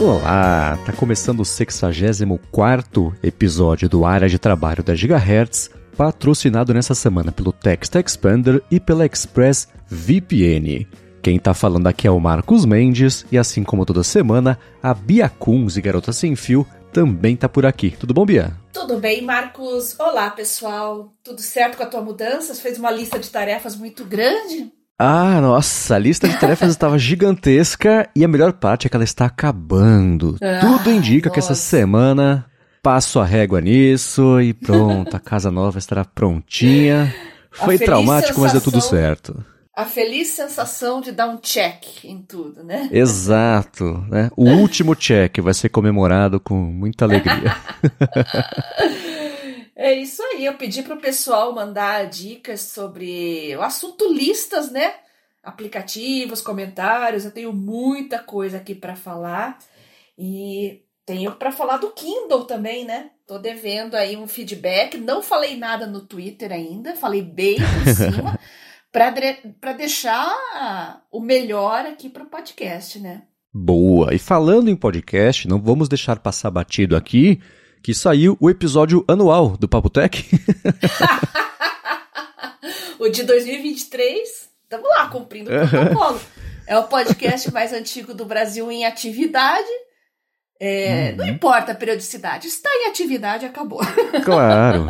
Olá, tá começando o 64 episódio do Área de Trabalho da Gigahertz, patrocinado nessa semana pelo Text Expander e pela Express VPN. Quem tá falando aqui é o Marcos Mendes e assim como toda semana, a Bia Kunz e Garota Sem Fio também tá por aqui. Tudo bom, Bia? Tudo bem, Marcos? Olá, pessoal. Tudo certo com a tua mudança? Você fez uma lista de tarefas muito grande? Ah, nossa, a lista de tarefas estava gigantesca e a melhor parte é que ela está acabando. Ah, Tudo indica nossa. que essa semana passo a régua nisso e pronto, a casa nova estará prontinha. Foi traumático, sensação... mas deu tudo certo a feliz sensação de dar um check em tudo, né? Exato, né? O último check vai ser comemorado com muita alegria. é isso aí. Eu pedi para o pessoal mandar dicas sobre o assunto listas, né? Aplicativos, comentários. Eu tenho muita coisa aqui para falar e tenho para falar do Kindle também, né? Tô devendo aí um feedback. Não falei nada no Twitter ainda, falei bem por cima. para deixar o melhor aqui para o podcast, né? Boa! E falando em podcast, não vamos deixar passar batido aqui que saiu o episódio anual do Papo Tech. o de 2023, estamos lá cumprindo o protocolo. É o podcast mais antigo do Brasil em atividade. É, uhum. Não importa a periodicidade, está em atividade, acabou. Claro,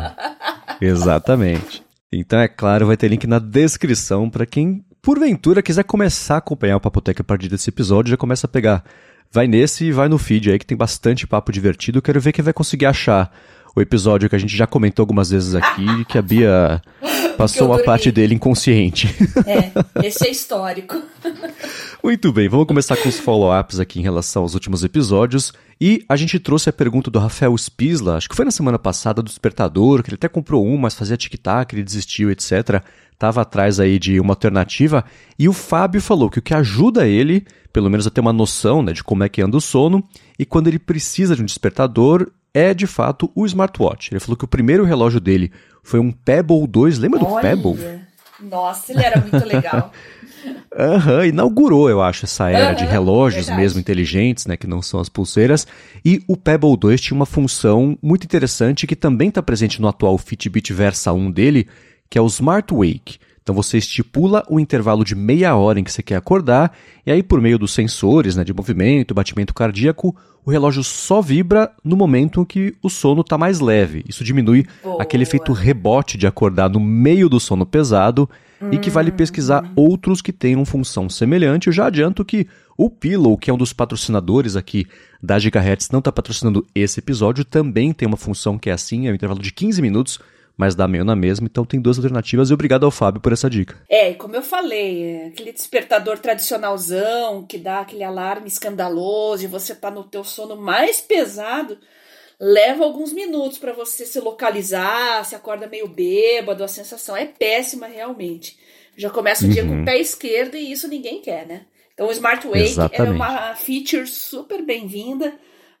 exatamente. Então, é claro, vai ter link na descrição para quem, porventura, quiser começar a acompanhar o Papotec a partir desse episódio, já começa a pegar. Vai nesse e vai no feed aí, que tem bastante papo divertido. Quero ver quem vai conseguir achar o episódio que a gente já comentou algumas vezes aqui, que a Bia passou uma parte dele inconsciente. É, esse é histórico. Muito bem, vamos começar com os follow-ups aqui em relação aos últimos episódios. E a gente trouxe a pergunta do Rafael Spisla, acho que foi na semana passada, do Despertador, que ele até comprou um, mas fazia tic-tac, ele desistiu, etc. Tava atrás aí de uma alternativa. E o Fábio falou que o que ajuda ele, pelo menos a ter uma noção né, de como é que anda o sono, e quando ele precisa de um despertador, é de fato o smartwatch. Ele falou que o primeiro relógio dele foi um Pebble 2. Lembra Olha. do Pebble? Nossa, ele era muito legal. Uhum, inaugurou, eu acho, essa era uhum, de relógios verdade. mesmo inteligentes, né, que não são as pulseiras. E o Pebble 2 tinha uma função muito interessante que também está presente no atual Fitbit Versa 1 dele, que é o Smart Wake. Então você estipula o intervalo de meia hora em que você quer acordar, e aí por meio dos sensores né, de movimento, batimento cardíaco, o relógio só vibra no momento em que o sono está mais leve. Isso diminui Boa. aquele efeito rebote de acordar no meio do sono pesado hum. e que vale pesquisar hum. outros que tenham função semelhante. Eu já adianto que o Pillow, que é um dos patrocinadores aqui da Gigahertz, não está patrocinando esse episódio, também tem uma função que é assim, é um intervalo de 15 minutos mas dá meio na mesma, então tem duas alternativas e obrigado ao Fábio por essa dica. É, como eu falei, é aquele despertador tradicionalzão que dá aquele alarme escandaloso e você tá no teu sono mais pesado, leva alguns minutos para você se localizar, se acorda meio bêbado, a sensação é péssima realmente. Já começa o uhum. dia com o pé esquerdo e isso ninguém quer, né? Então o Smart Wake é uma feature super bem-vinda.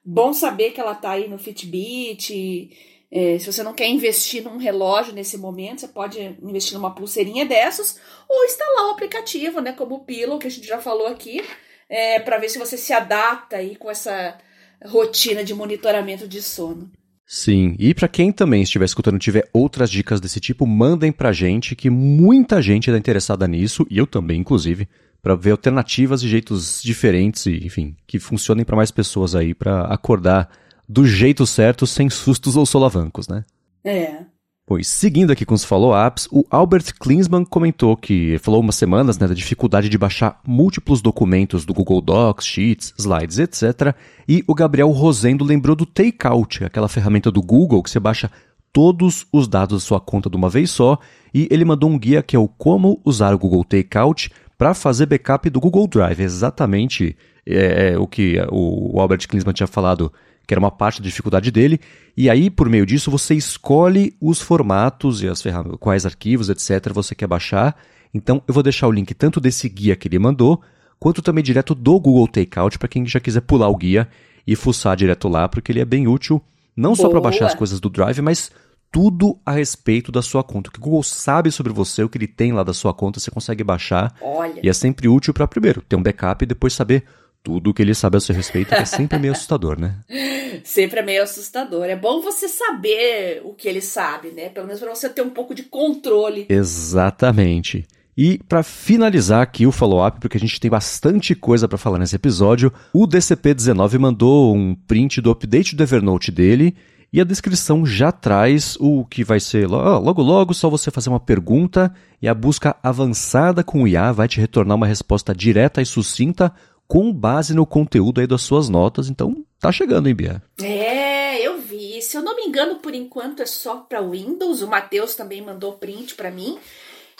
Bom saber que ela tá aí no Fitbit. É, se você não quer investir num relógio nesse momento, você pode investir numa pulseirinha dessas ou instalar o aplicativo, né, como o Pillow, que a gente já falou aqui, é, para ver se você se adapta aí com essa rotina de monitoramento de sono. Sim, e para quem também estiver escutando tiver outras dicas desse tipo, mandem pra gente que muita gente está interessada nisso, e eu também, inclusive, para ver alternativas e jeitos diferentes e, enfim, que funcionem para mais pessoas aí para acordar do jeito certo, sem sustos ou solavancos, né? É. Pois, seguindo aqui com os follow-ups, o Albert Klinsmann comentou que falou umas semanas né, da dificuldade de baixar múltiplos documentos do Google Docs, Sheets, Slides, etc. E o Gabriel Rosendo lembrou do Takeout, aquela ferramenta do Google que você baixa todos os dados da sua conta de uma vez só. E ele mandou um guia que é o como usar o Google Takeout para fazer backup do Google Drive. Exatamente é, é, o que o Albert Klinsmann tinha falado que era uma parte da dificuldade dele, e aí, por meio disso, você escolhe os formatos e as ferramentas, quais arquivos, etc., você quer baixar. Então, eu vou deixar o link tanto desse guia que ele mandou, quanto também direto do Google Takeout, para quem já quiser pular o guia e fuçar direto lá, porque ele é bem útil, não Boa. só para baixar as coisas do Drive, mas tudo a respeito da sua conta. O que o Google sabe sobre você, o que ele tem lá da sua conta, você consegue baixar. Olha. E é sempre útil para, primeiro, ter um backup e depois saber tudo que ele sabe a seu respeito, que é sempre meio assustador, né? Sempre é meio assustador. É bom você saber o que ele sabe, né? Pelo menos para você ter um pouco de controle. Exatamente. E para finalizar aqui o follow-up, porque a gente tem bastante coisa para falar nesse episódio, o DCP-19 mandou um print do update do Evernote dele e a descrição já traz o que vai ser logo logo só você fazer uma pergunta e a busca avançada com o IA vai te retornar uma resposta direta e sucinta com base no conteúdo aí das suas notas. Então, tá chegando, hein, Bia? É, eu vi. Se eu não me engano, por enquanto é só para Windows. O Matheus também mandou print para mim.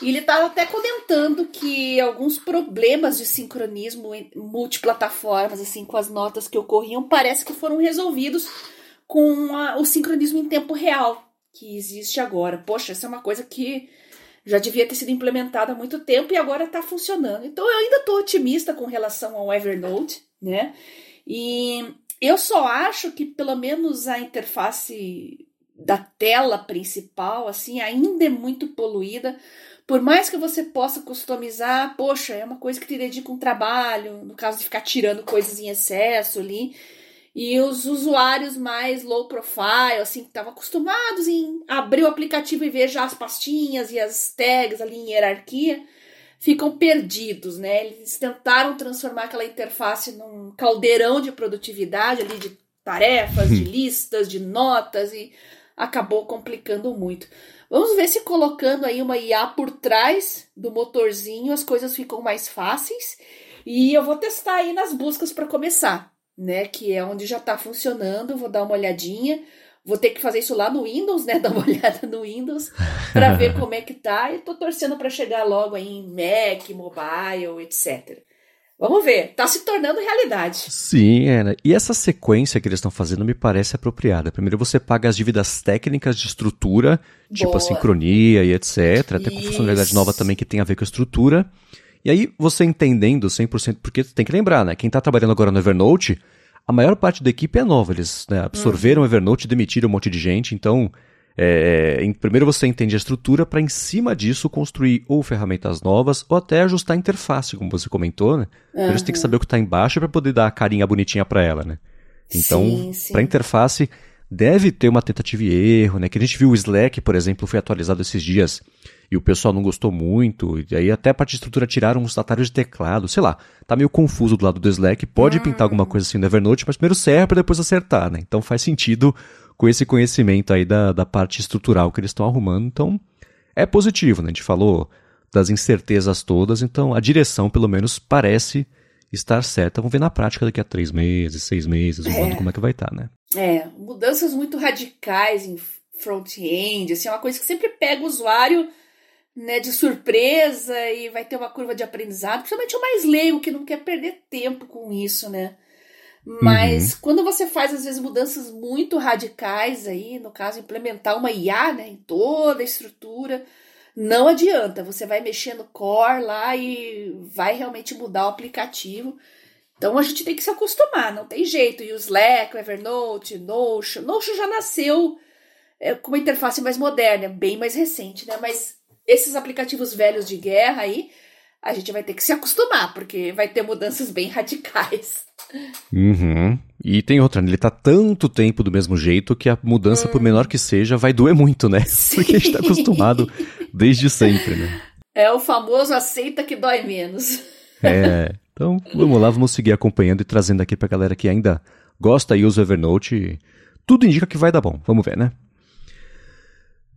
E ele estava até comentando que alguns problemas de sincronismo em multiplataformas, assim, com as notas que ocorriam, parece que foram resolvidos com a, o sincronismo em tempo real que existe agora. Poxa, essa é uma coisa que já devia ter sido implementada há muito tempo e agora está funcionando. Então eu ainda estou otimista com relação ao Evernote, né? E eu só acho que pelo menos a interface da tela principal, assim, ainda é muito poluída. Por mais que você possa customizar, poxa, é uma coisa que te dedica um trabalho, no caso de ficar tirando coisas em excesso ali. E os usuários mais low profile, assim, que estavam acostumados em abrir o aplicativo e ver já as pastinhas e as tags ali em hierarquia, ficam perdidos, né? Eles tentaram transformar aquela interface num caldeirão de produtividade ali, de tarefas, de listas, de notas e acabou complicando muito. Vamos ver se colocando aí uma IA por trás do motorzinho as coisas ficam mais fáceis. E eu vou testar aí nas buscas para começar né? Que é onde já está funcionando. Vou dar uma olhadinha. Vou ter que fazer isso lá no Windows, né? Dar uma olhada no Windows para ver como é que tá. E tô torcendo para chegar logo aí em Mac, mobile, etc. Vamos ver, tá se tornando realidade. Sim, né? E essa sequência que eles estão fazendo me parece apropriada. Primeiro você paga as dívidas técnicas de estrutura, Boa. tipo a sincronia e etc. Até com funcionalidade nova também que tem a ver com a estrutura. E aí, você entendendo 100%, porque tem que lembrar, né? Quem está trabalhando agora no Evernote, a maior parte da equipe é nova. Eles né, absorveram o uhum. Evernote, demitiram um monte de gente. Então, é, em, primeiro você entende a estrutura para, em cima disso, construir ou ferramentas novas ou até ajustar a interface, como você comentou, né? Uhum. Eles têm que saber o que está embaixo para poder dar a carinha bonitinha para ela, né? Então, para interface, deve ter uma tentativa e erro, né? Que a gente viu o Slack, por exemplo, foi atualizado esses dias e o pessoal não gostou muito, e aí até a parte de estrutura tiraram uns atalhos de teclado, sei lá, tá meio confuso do lado do Slack, pode hum. pintar alguma coisa assim no Evernote, mas primeiro serve para depois acertar, né? Então faz sentido com esse conhecimento aí da, da parte estrutural que eles estão arrumando, então é positivo, né? A gente falou das incertezas todas, então a direção pelo menos parece estar certa. Vamos ver na prática daqui a três meses, seis meses, um é. ano como é que vai estar, tá, né? É, mudanças muito radicais em front-end, assim, é uma coisa que sempre pega o usuário né, de surpresa e vai ter uma curva de aprendizado, principalmente o mais leigo que não quer perder tempo com isso, né? Mas uhum. quando você faz às vezes mudanças muito radicais aí, no caso implementar uma IA, né, em toda a estrutura, não adianta, você vai mexer no core lá e vai realmente mudar o aplicativo. Então a gente tem que se acostumar, não tem jeito. E o Slack, o Evernote, Notion, Notion já nasceu é, com uma interface mais moderna, bem mais recente, né? Mas esses aplicativos velhos de guerra aí, a gente vai ter que se acostumar, porque vai ter mudanças bem radicais. Uhum. E tem outra, né? ele tá tanto tempo do mesmo jeito que a mudança, hum. por menor que seja, vai doer muito, né? Sim. Porque a gente tá acostumado desde sempre, né? É o famoso aceita que dói menos. É. Então, vamos lá, vamos seguir acompanhando e trazendo aqui pra galera que ainda gosta e usa o Evernote. Tudo indica que vai dar bom. Vamos ver, né?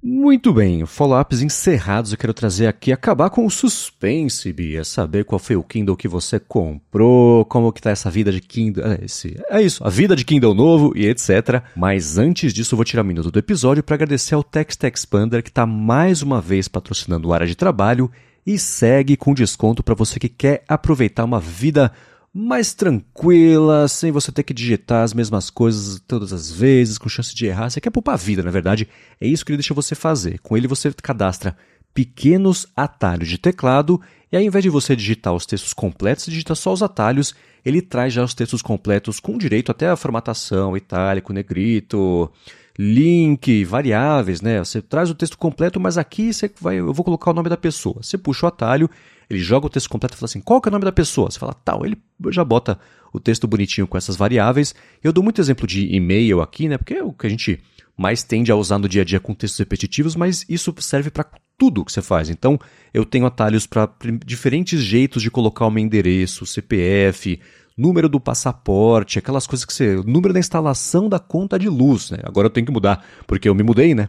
Muito bem, follow-ups encerrados, eu quero trazer aqui, acabar com o suspense, Bia, saber qual foi o Kindle que você comprou, como que tá essa vida de Kindle, é, esse, é isso, a vida de Kindle novo e etc. Mas antes disso, eu vou tirar um minuto do episódio para agradecer ao Text Expander que está mais uma vez patrocinando o área de trabalho e segue com desconto para você que quer aproveitar uma vida mais tranquila, sem você ter que digitar as mesmas coisas todas as vezes, com chance de errar. Você quer poupar a vida, na verdade. É isso que ele deixa você fazer. Com ele você cadastra pequenos atalhos de teclado e ao invés de você digitar os textos completos, digita só os atalhos, ele traz já os textos completos com direito até a formatação, itálico, negrito, link, variáveis, né? Você traz o texto completo, mas aqui você vai, eu vou colocar o nome da pessoa. Você puxa o atalho, ele joga o texto completo e fala assim: qual que é o nome da pessoa? Você fala tal, ele já bota o texto bonitinho com essas variáveis. Eu dou muito exemplo de e-mail aqui, né? Porque é o que a gente mais tende a usar no dia a dia com textos repetitivos, mas isso serve para tudo que você faz. Então, eu tenho atalhos para diferentes jeitos de colocar o meu endereço, CPF, número do passaporte, aquelas coisas que você. número da instalação da conta de luz, né? Agora eu tenho que mudar, porque eu me mudei, né?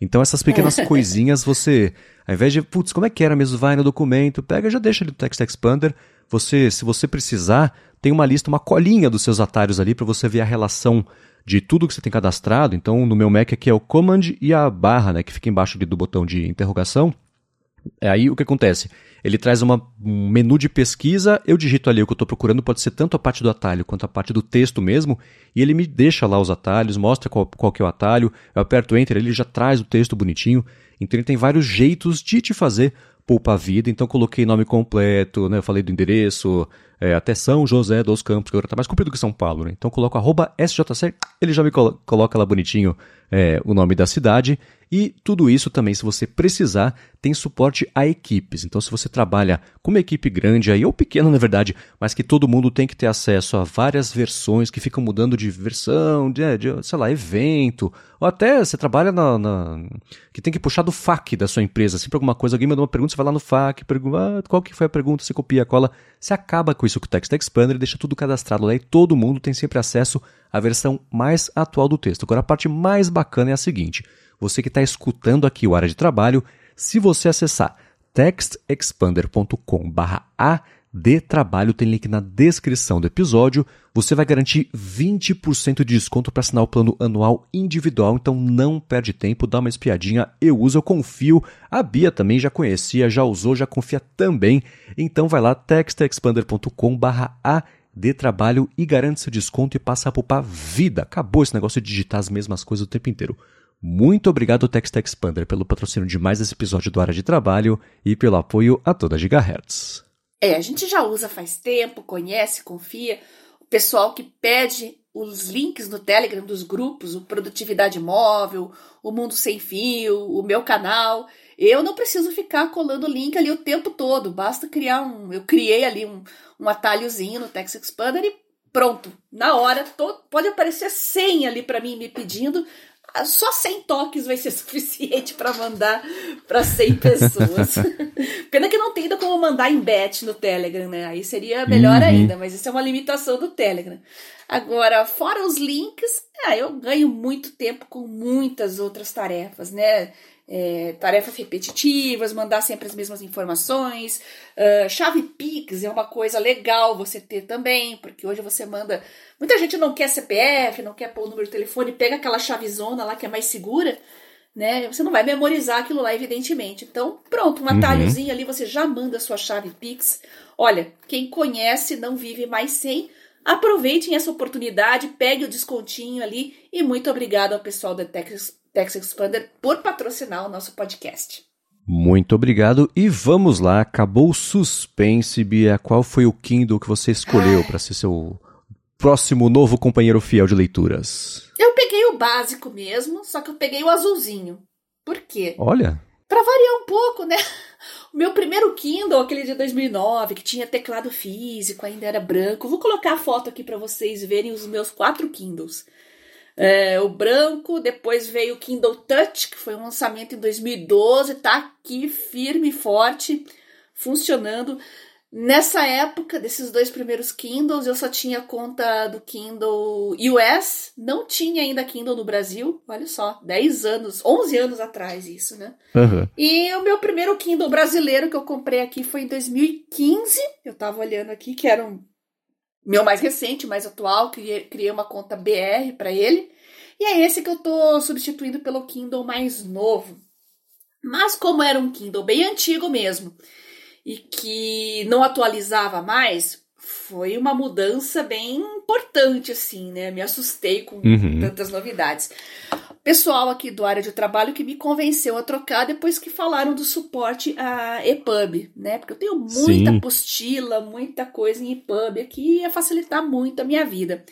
Então essas pequenas coisinhas você, ao invés de, putz, como é que era mesmo? Vai no documento, pega, já deixa ali no Text Expander. Você, se você precisar, tem uma lista, uma colinha dos seus atalhos ali para você ver a relação de tudo que você tem cadastrado. Então, no meu Mac aqui é o Command e a barra, né, que fica embaixo do botão de interrogação. É aí o que acontece? Ele traz uma, um menu de pesquisa, eu digito ali o que eu estou procurando, pode ser tanto a parte do atalho quanto a parte do texto mesmo, e ele me deixa lá os atalhos, mostra qual, qual que é o atalho, eu aperto Enter, ele já traz o texto bonitinho. Então ele tem vários jeitos de te fazer poupar a vida, então coloquei nome completo, né, eu falei do endereço, é, até São José dos Campos, que agora está mais comprido que São Paulo, né? Então coloco arroba SJC, ele já me colo coloca lá bonitinho é, o nome da cidade. E tudo isso também, se você precisar, tem suporte a equipes. Então, se você trabalha com uma equipe grande aí, ou pequena na verdade, mas que todo mundo tem que ter acesso a várias versões que ficam mudando de versão, de, de sei lá, evento, ou até você trabalha na, na, que tem que puxar do FAQ da sua empresa. Sempre alguma coisa, alguém mandou uma pergunta, você vai lá no FAQ, pergunta ah, qual que foi a pergunta, você copia, cola. Você acaba com isso com o Text Expander deixa tudo cadastrado lá e todo mundo tem sempre acesso à versão mais atual do texto. Agora, a parte mais bacana é a seguinte você que está escutando aqui o Área de Trabalho, se você acessar textexpander.com/a de trabalho, tem link na descrição do episódio. Você vai garantir 20% de desconto para assinar o plano anual individual, então não perde tempo, dá uma espiadinha. Eu uso, eu confio. A Bia também já conhecia, já usou, já confia também. Então vai lá, textexpander.com/a de trabalho e garante seu desconto e passa a poupar vida. Acabou esse negócio de digitar as mesmas coisas o tempo inteiro. Muito obrigado, Text pelo patrocínio de mais esse episódio do Área de Trabalho e pelo apoio a toda Gigahertz. É, a gente já usa faz tempo, conhece, confia. O pessoal que pede os links no Telegram dos grupos, o Produtividade Móvel, o Mundo Sem Fio, o meu canal. Eu não preciso ficar colando link ali o tempo todo, basta criar um. Eu criei ali um, um atalhozinho no Text Expander e pronto. Na hora, todo, pode aparecer 100 ali para mim me pedindo, só 100 toques vai ser suficiente para mandar para 100 pessoas. Pena que não tem ainda como mandar em batch no Telegram, né? Aí seria melhor uhum. ainda, mas isso é uma limitação do Telegram. Agora, fora os links, ah, eu ganho muito tempo com muitas outras tarefas, né? É, tarefas repetitivas, mandar sempre as mesmas informações. Uh, chave Pix é uma coisa legal você ter também, porque hoje você manda. Muita gente não quer CPF, não quer pôr o número de telefone, pega aquela chavezona lá que é mais segura. Né? Você não vai memorizar aquilo lá, evidentemente. Então, pronto, um uhum. atalhozinho uhum. ali, você já manda a sua chave Pix. Olha, quem conhece não vive mais sem. Aproveitem essa oportunidade, pegue o descontinho ali e muito obrigado ao pessoal da Texas Tex Expander por patrocinar o nosso podcast. Muito obrigado e vamos lá. Acabou o suspense, Bia. Qual foi o Kindle que você escolheu para ser seu próximo novo companheiro fiel de leituras? Eu peguei o básico mesmo, só que eu peguei o azulzinho. Por quê? Olha. Para variar um pouco, né? O meu primeiro Kindle, aquele de 2009, que tinha teclado físico, ainda era branco. Vou colocar a foto aqui para vocês verem os meus quatro Kindles é, o branco, depois veio o Kindle Touch, que foi um lançamento em 2012, tá aqui firme e forte, funcionando. Nessa época, desses dois primeiros Kindles, eu só tinha conta do Kindle US, não tinha ainda Kindle no Brasil, olha só, 10 anos, 11 anos atrás isso, né? Uhum. E o meu primeiro Kindle brasileiro que eu comprei aqui foi em 2015, eu tava olhando aqui, que era um meu mais recente, mais atual, criei, uma conta BR para ele. E é esse que eu tô substituindo pelo Kindle mais novo. Mas como era um Kindle bem antigo mesmo e que não atualizava mais, foi uma mudança bem importante, assim, né? Me assustei com uhum. tantas novidades. Pessoal aqui do área de trabalho que me convenceu a trocar depois que falaram do suporte a EPUB, né? Porque eu tenho muita Sim. apostila, muita coisa em EPUB aqui e ia facilitar muito a minha vida.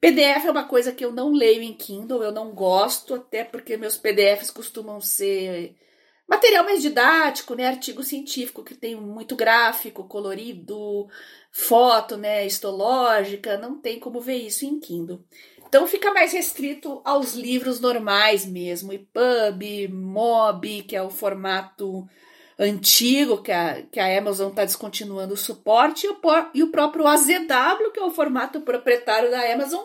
PDF é uma coisa que eu não leio em Kindle, eu não gosto, até porque meus PDFs costumam ser material mais didático, né, artigo científico que tem muito gráfico, colorido, foto, né, histológica, não tem como ver isso em Kindle. Então fica mais restrito aos livros normais mesmo, EPUB, MOB, que é o formato antigo que a, que a Amazon está descontinuando o suporte, e o, e o próprio AZW, que é o formato proprietário da Amazon,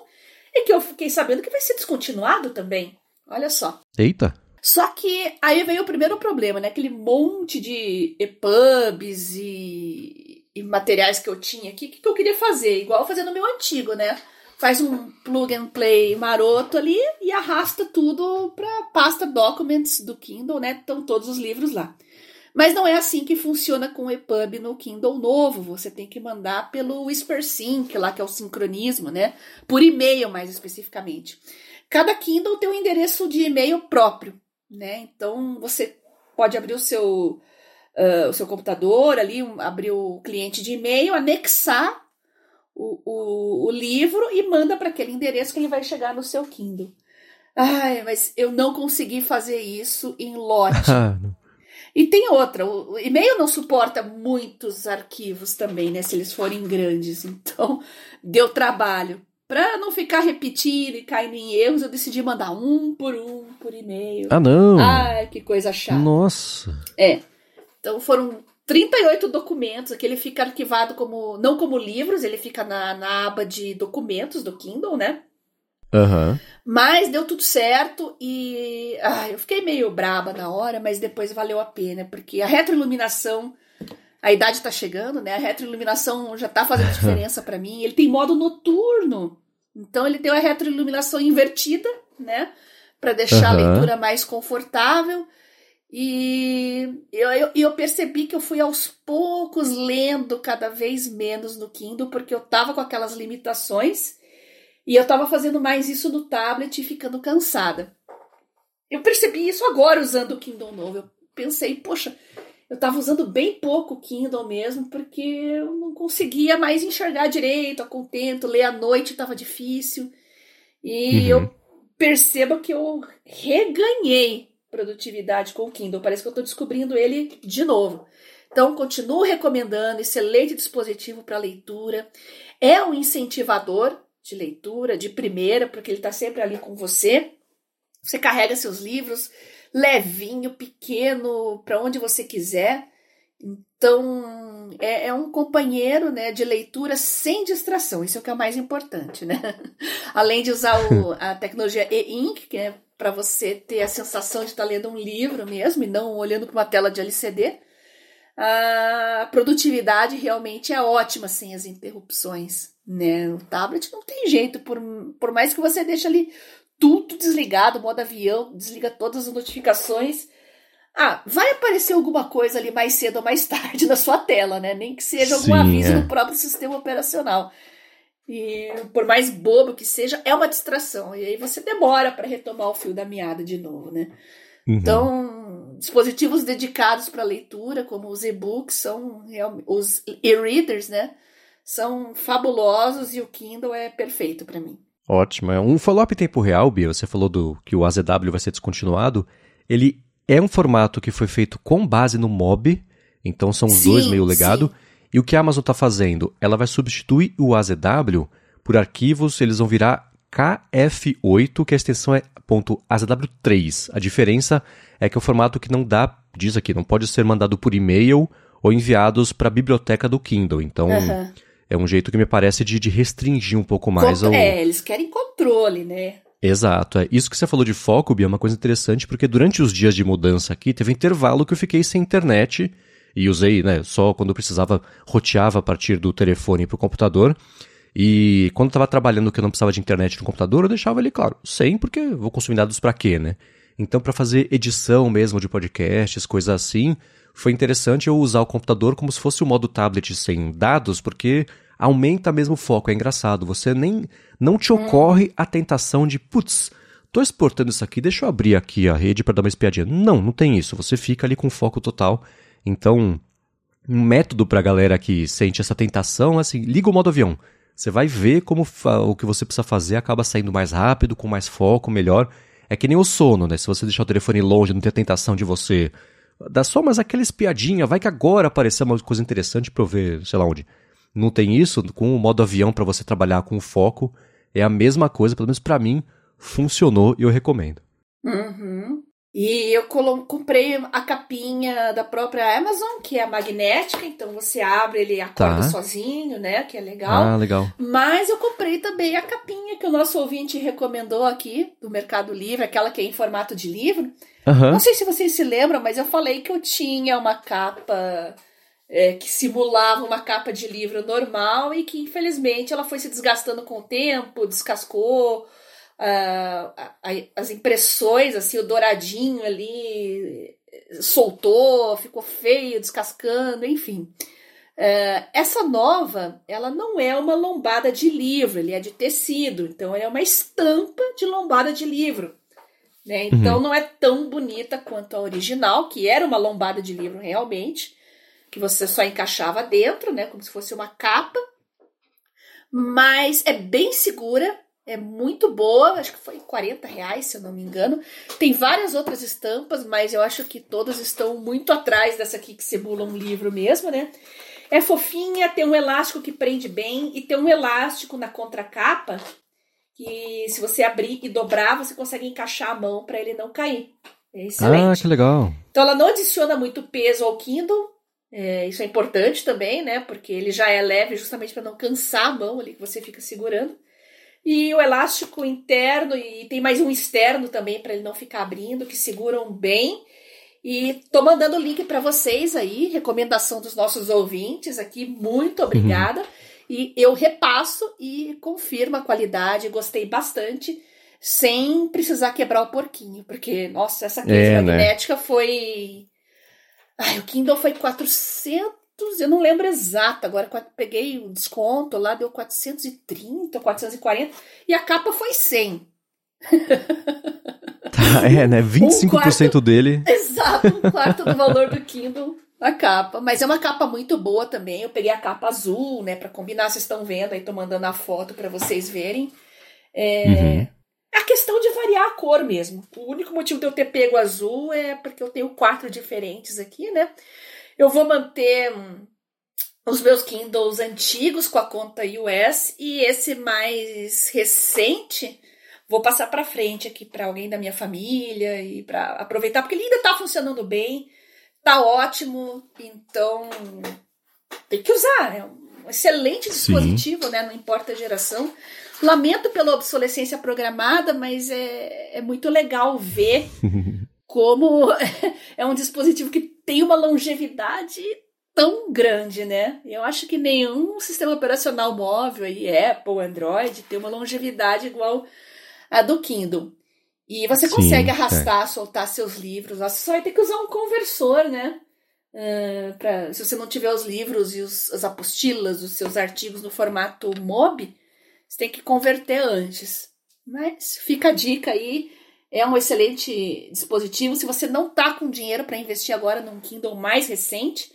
e que eu fiquei sabendo que vai ser descontinuado também. Olha só. Eita! Só que aí veio o primeiro problema, né? Aquele monte de EPUBs e, e materiais que eu tinha aqui. O que, que eu queria fazer? Igual fazer no meu antigo, né? Faz um plug and play maroto ali e arrasta tudo para pasta Documents do Kindle, né? Estão todos os livros lá. Mas não é assim que funciona com o EPUB no Kindle novo. Você tem que mandar pelo WhisperSync, lá que é o sincronismo, né? Por e-mail, mais especificamente. Cada Kindle tem um endereço de e-mail próprio, né? Então você pode abrir o seu, uh, o seu computador ali, um, abrir o cliente de e-mail, anexar o, o, o livro e manda para aquele endereço que ele vai chegar no seu Kindle. Ai, mas eu não consegui fazer isso em lote. E tem outra, o e-mail não suporta muitos arquivos também, né? Se eles forem grandes. Então, deu trabalho. Para não ficar repetindo e caindo em erros, eu decidi mandar um por um por e-mail. Ah, não! Ai, que coisa chata. Nossa! É. Então foram 38 documentos, aqui ele fica arquivado como, não como livros, ele fica na, na aba de documentos do Kindle, né? Uhum. Mas deu tudo certo e ah, eu fiquei meio braba na hora, mas depois valeu a pena, porque a retroiluminação, a idade tá chegando, né? A retroiluminação já tá fazendo diferença para mim. Ele tem modo noturno, então ele tem a retroiluminação invertida, né? Para deixar uhum. a leitura mais confortável. E eu, eu, eu, percebi que eu fui aos poucos lendo cada vez menos no Kindle, porque eu tava com aquelas limitações e eu estava fazendo mais isso no tablet e ficando cansada. Eu percebi isso agora usando o Kindle novo. Eu pensei, poxa, eu estava usando bem pouco o Kindle mesmo, porque eu não conseguia mais enxergar direito, a contento, ler à noite estava difícil. E uhum. eu percebo que eu reganhei produtividade com o Kindle. Parece que eu estou descobrindo ele de novo. Então, continuo recomendando, excelente dispositivo para leitura. É um incentivador de leitura, de primeira, porque ele está sempre ali com você. Você carrega seus livros levinho, pequeno, para onde você quiser. Então, é, é, um companheiro né, de leitura sem distração. Isso é o que é o mais importante, né? Além de usar o, a tecnologia e-ink, que é para você ter a sensação de estar tá lendo um livro mesmo e não olhando para uma tela de LCD, a produtividade realmente é ótima sem as interrupções né? O tablet não tem jeito, por, por mais que você deixe ali tudo desligado, modo avião, desliga todas as notificações. Ah, vai aparecer alguma coisa ali mais cedo ou mais tarde na sua tela, né? Nem que seja algum Sim, aviso é. no próprio sistema operacional. E por mais bobo que seja, é uma distração. E aí você demora para retomar o fio da meada de novo, né? Uhum. Então, dispositivos dedicados para leitura, como os e-books, são os e-readers, né? são fabulosos e o Kindle é perfeito para mim. Ótimo. É um follow-up em tempo real, Bia, você falou do que o AZW vai ser descontinuado. Ele é um formato que foi feito com base no MOB, então são os sim, dois meio legado. Sim. E o que a Amazon está fazendo? Ela vai substituir o AZW por arquivos, eles vão virar KF8, que a extensão é .azw3. A diferença é que é o formato que não dá, diz aqui, não pode ser mandado por e-mail ou enviados para a biblioteca do Kindle. Então, uhum é um jeito que me parece de, de restringir um pouco mais ao... É, eles querem controle, né? Exato. É. Isso que você falou de foco, Bia, é uma coisa interessante, porque durante os dias de mudança aqui, teve um intervalo que eu fiquei sem internet e usei, né, só quando precisava, roteava a partir do telefone para o computador. E quando estava trabalhando que eu não precisava de internet no computador, eu deixava ali, claro, sem, porque vou consumir dados para quê, né? Então, para fazer edição mesmo de podcasts, coisas assim, foi interessante eu usar o computador como se fosse o modo tablet sem dados, porque aumenta mesmo o foco. É engraçado. Você nem. Não te ocorre a tentação de, putz, tô exportando isso aqui, deixa eu abrir aqui a rede para dar uma espiadinha. Não, não tem isso. Você fica ali com foco total. Então, um método pra galera que sente essa tentação, assim, liga o modo avião. Você vai ver como o que você precisa fazer acaba saindo mais rápido, com mais foco, melhor. É que nem o sono, né? Se você deixar o telefone longe, não ter a tentação de você dar só mais aquela espiadinha, vai que agora aparecer uma coisa interessante pra eu ver, sei lá onde. Não tem isso, com o modo avião para você trabalhar com foco, é a mesma coisa, pelo menos para mim, funcionou e eu recomendo. Uhum. E eu comprei a capinha da própria Amazon, que é magnética, então você abre, ele acorda tá. sozinho, né? Que é legal. Ah, legal. Mas eu comprei também a capinha que o nosso ouvinte recomendou aqui, do Mercado Livre, aquela que é em formato de livro. Uhum. Não sei se vocês se lembram, mas eu falei que eu tinha uma capa é, que simulava uma capa de livro normal e que, infelizmente, ela foi se desgastando com o tempo, descascou uh, as impressões, assim, o douradinho ali soltou, ficou feio, descascando, enfim. Uh, essa nova, ela não é uma lombada de livro, ele é de tecido, então é uma estampa de lombada de livro. Né? Então uhum. não é tão bonita quanto a original, que era uma lombada de livro realmente, que você só encaixava dentro, né, como se fosse uma capa. Mas é bem segura, é muito boa, acho que foi 40 reais, se eu não me engano. Tem várias outras estampas, mas eu acho que todas estão muito atrás dessa aqui que simula um livro mesmo, né? É fofinha, tem um elástico que prende bem e tem um elástico na contracapa que se você abrir e dobrar, você consegue encaixar a mão para ele não cair. É excelente. Ah, que legal. Então ela não adiciona muito peso ao Kindle. É, isso é importante também, né? Porque ele já é leve justamente para não cansar a mão ali que você fica segurando. E o elástico interno e tem mais um externo também para ele não ficar abrindo, que seguram bem. E tô mandando o link para vocês aí, recomendação dos nossos ouvintes aqui. Muito obrigada. Uhum. E eu repasso e confirmo a qualidade, gostei bastante, sem precisar quebrar o porquinho, porque nossa, essa case é, né? magnética né? foi Ai, o Kindle foi 400 eu não lembro exato, agora peguei o desconto lá, deu 430, 440, e a capa foi 100. Tá, é, né? 25% um quarto, dele. Exato, um quarto do valor do Kindle a capa. Mas é uma capa muito boa também. Eu peguei a capa azul, né, para combinar. Vocês estão vendo aí, tô mandando a foto para vocês verem. É, uhum. a questão de variar a cor mesmo. O único motivo de eu ter pego azul é porque eu tenho quatro diferentes aqui, né? Eu vou manter hum, os meus Kindles antigos com a conta US e esse mais recente vou passar para frente aqui para alguém da minha família e para aproveitar porque ele ainda está funcionando bem, tá ótimo, então tem que usar, é um excelente dispositivo, Sim. né? Não importa a geração. Lamento pela obsolescência programada, mas é, é muito legal ver como é um dispositivo que tem uma longevidade tão grande, né? Eu acho que nenhum sistema operacional móvel aí, Apple, Android, tem uma longevidade igual a do Kindle. E você Sim, consegue arrastar, é. soltar seus livros. Você só vai ter que usar um conversor, né? Uh, pra, se você não tiver os livros e os, as apostilas, os seus artigos no formato MOB, você tem que converter antes. Mas fica a dica aí. É um excelente dispositivo. Se você não tá com dinheiro para investir agora num Kindle mais recente,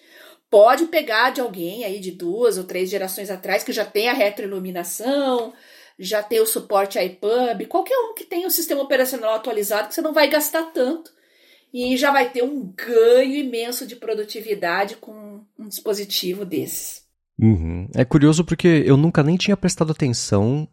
pode pegar de alguém aí de duas ou três gerações atrás que já tem a retroiluminação, já tem o suporte iPub, qualquer um que tenha o sistema operacional atualizado que você não vai gastar tanto e já vai ter um ganho imenso de produtividade com um dispositivo desses. Uhum. É curioso porque eu nunca nem tinha prestado atenção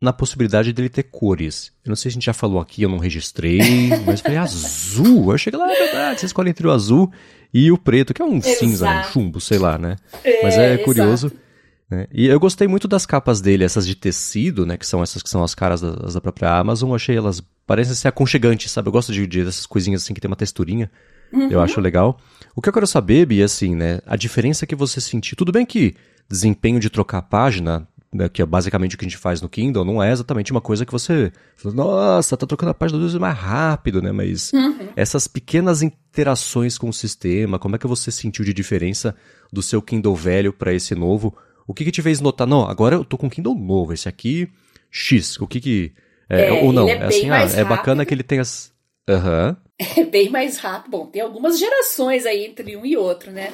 na possibilidade dele ter cores. Eu não sei se a gente já falou aqui, eu não registrei, mas falei azul. Eu cheguei lá, é verdade, você escolhe entre o azul e o preto, que é um Exato. cinza, um chumbo, sei lá, né? É, mas é curioso. Exato. Né? E eu gostei muito das capas dele, essas de tecido, né? Que são essas que são as caras das, da própria Amazon. Eu achei elas parecem ser aconchegantes, sabe? Eu gosto de, de dessas coisinhas assim que tem uma texturinha. Uhum. Eu acho legal. O que eu quero saber, Bi, é assim, né? A diferença que você sentiu. Tudo bem que desempenho de trocar a página né, que é basicamente o que a gente faz no Kindle, não é exatamente uma coisa que você. Nossa, tá trocando a página duas vezes mais rápido, né? Mas uhum. essas pequenas interações com o sistema, como é que você sentiu de diferença do seu Kindle velho para esse novo? O que, que te fez notar? Não, agora eu tô com um Kindle novo, esse aqui, X. O que que. É, é, ou não, é, é assim, ah, é bacana que ele as. Aham. Uhum. É bem mais rápido. Bom, tem algumas gerações aí entre um e outro, né?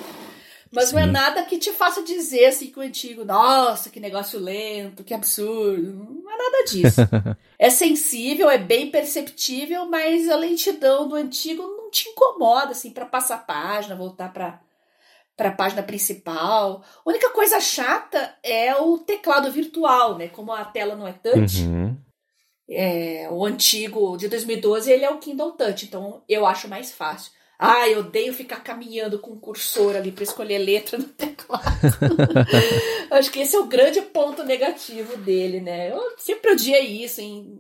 Mas Sim. não é nada que te faça dizer assim que o antigo, nossa, que negócio lento, que absurdo. Não é nada disso. é sensível, é bem perceptível, mas a lentidão do antigo não te incomoda, assim, para passar a página, voltar para para a página principal. A única coisa chata é o teclado virtual, né? Como a tela não é touch. Uhum. É, o antigo de 2012 ele é o Kindle Touch, então eu acho mais fácil. Ah, eu odeio ficar caminhando com o cursor ali para escolher letra no teclado. Acho que esse é o grande ponto negativo dele, né? Eu sempre odiei isso em,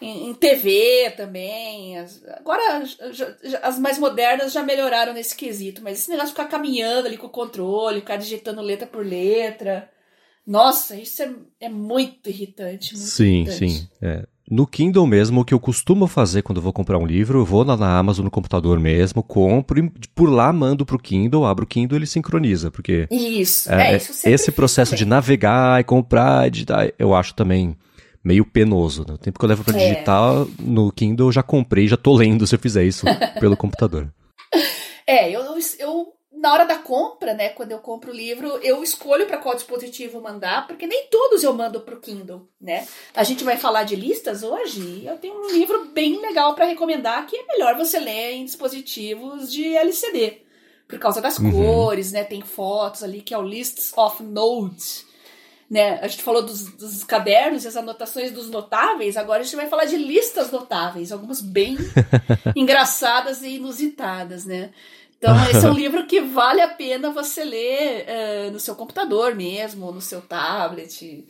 em, em TV também. As, agora já, já, as mais modernas já melhoraram nesse quesito, mas esse negócio de ficar caminhando ali com o controle, ficar digitando letra por letra. Nossa, isso é, é muito irritante. Muito sim, irritante. sim. É. No Kindle mesmo, o que eu costumo fazer quando vou comprar um livro, eu vou na, na Amazon no computador mesmo, compro e por lá mando pro Kindle, abro o Kindle e ele sincroniza, porque isso, é, é isso esse processo de navegar e comprar, digitar, eu acho também meio penoso. Né? O tempo que eu levo para é. digitar no Kindle eu já comprei, já tô lendo se eu fizer isso pelo computador. É, eu, eu na hora da compra, né, quando eu compro o livro, eu escolho para qual dispositivo mandar, porque nem todos eu mando para o Kindle, né? A gente vai falar de listas hoje. Eu tenho um livro bem legal para recomendar que é melhor você ler em dispositivos de LCD, por causa das uhum. cores, né? Tem fotos ali que é o Lists of Notes. Né? A gente falou dos, dos cadernos e as anotações dos notáveis, agora a gente vai falar de listas notáveis, algumas bem engraçadas e inusitadas, né? Então, esse é um livro que vale a pena você ler uh, no seu computador mesmo, no seu tablet,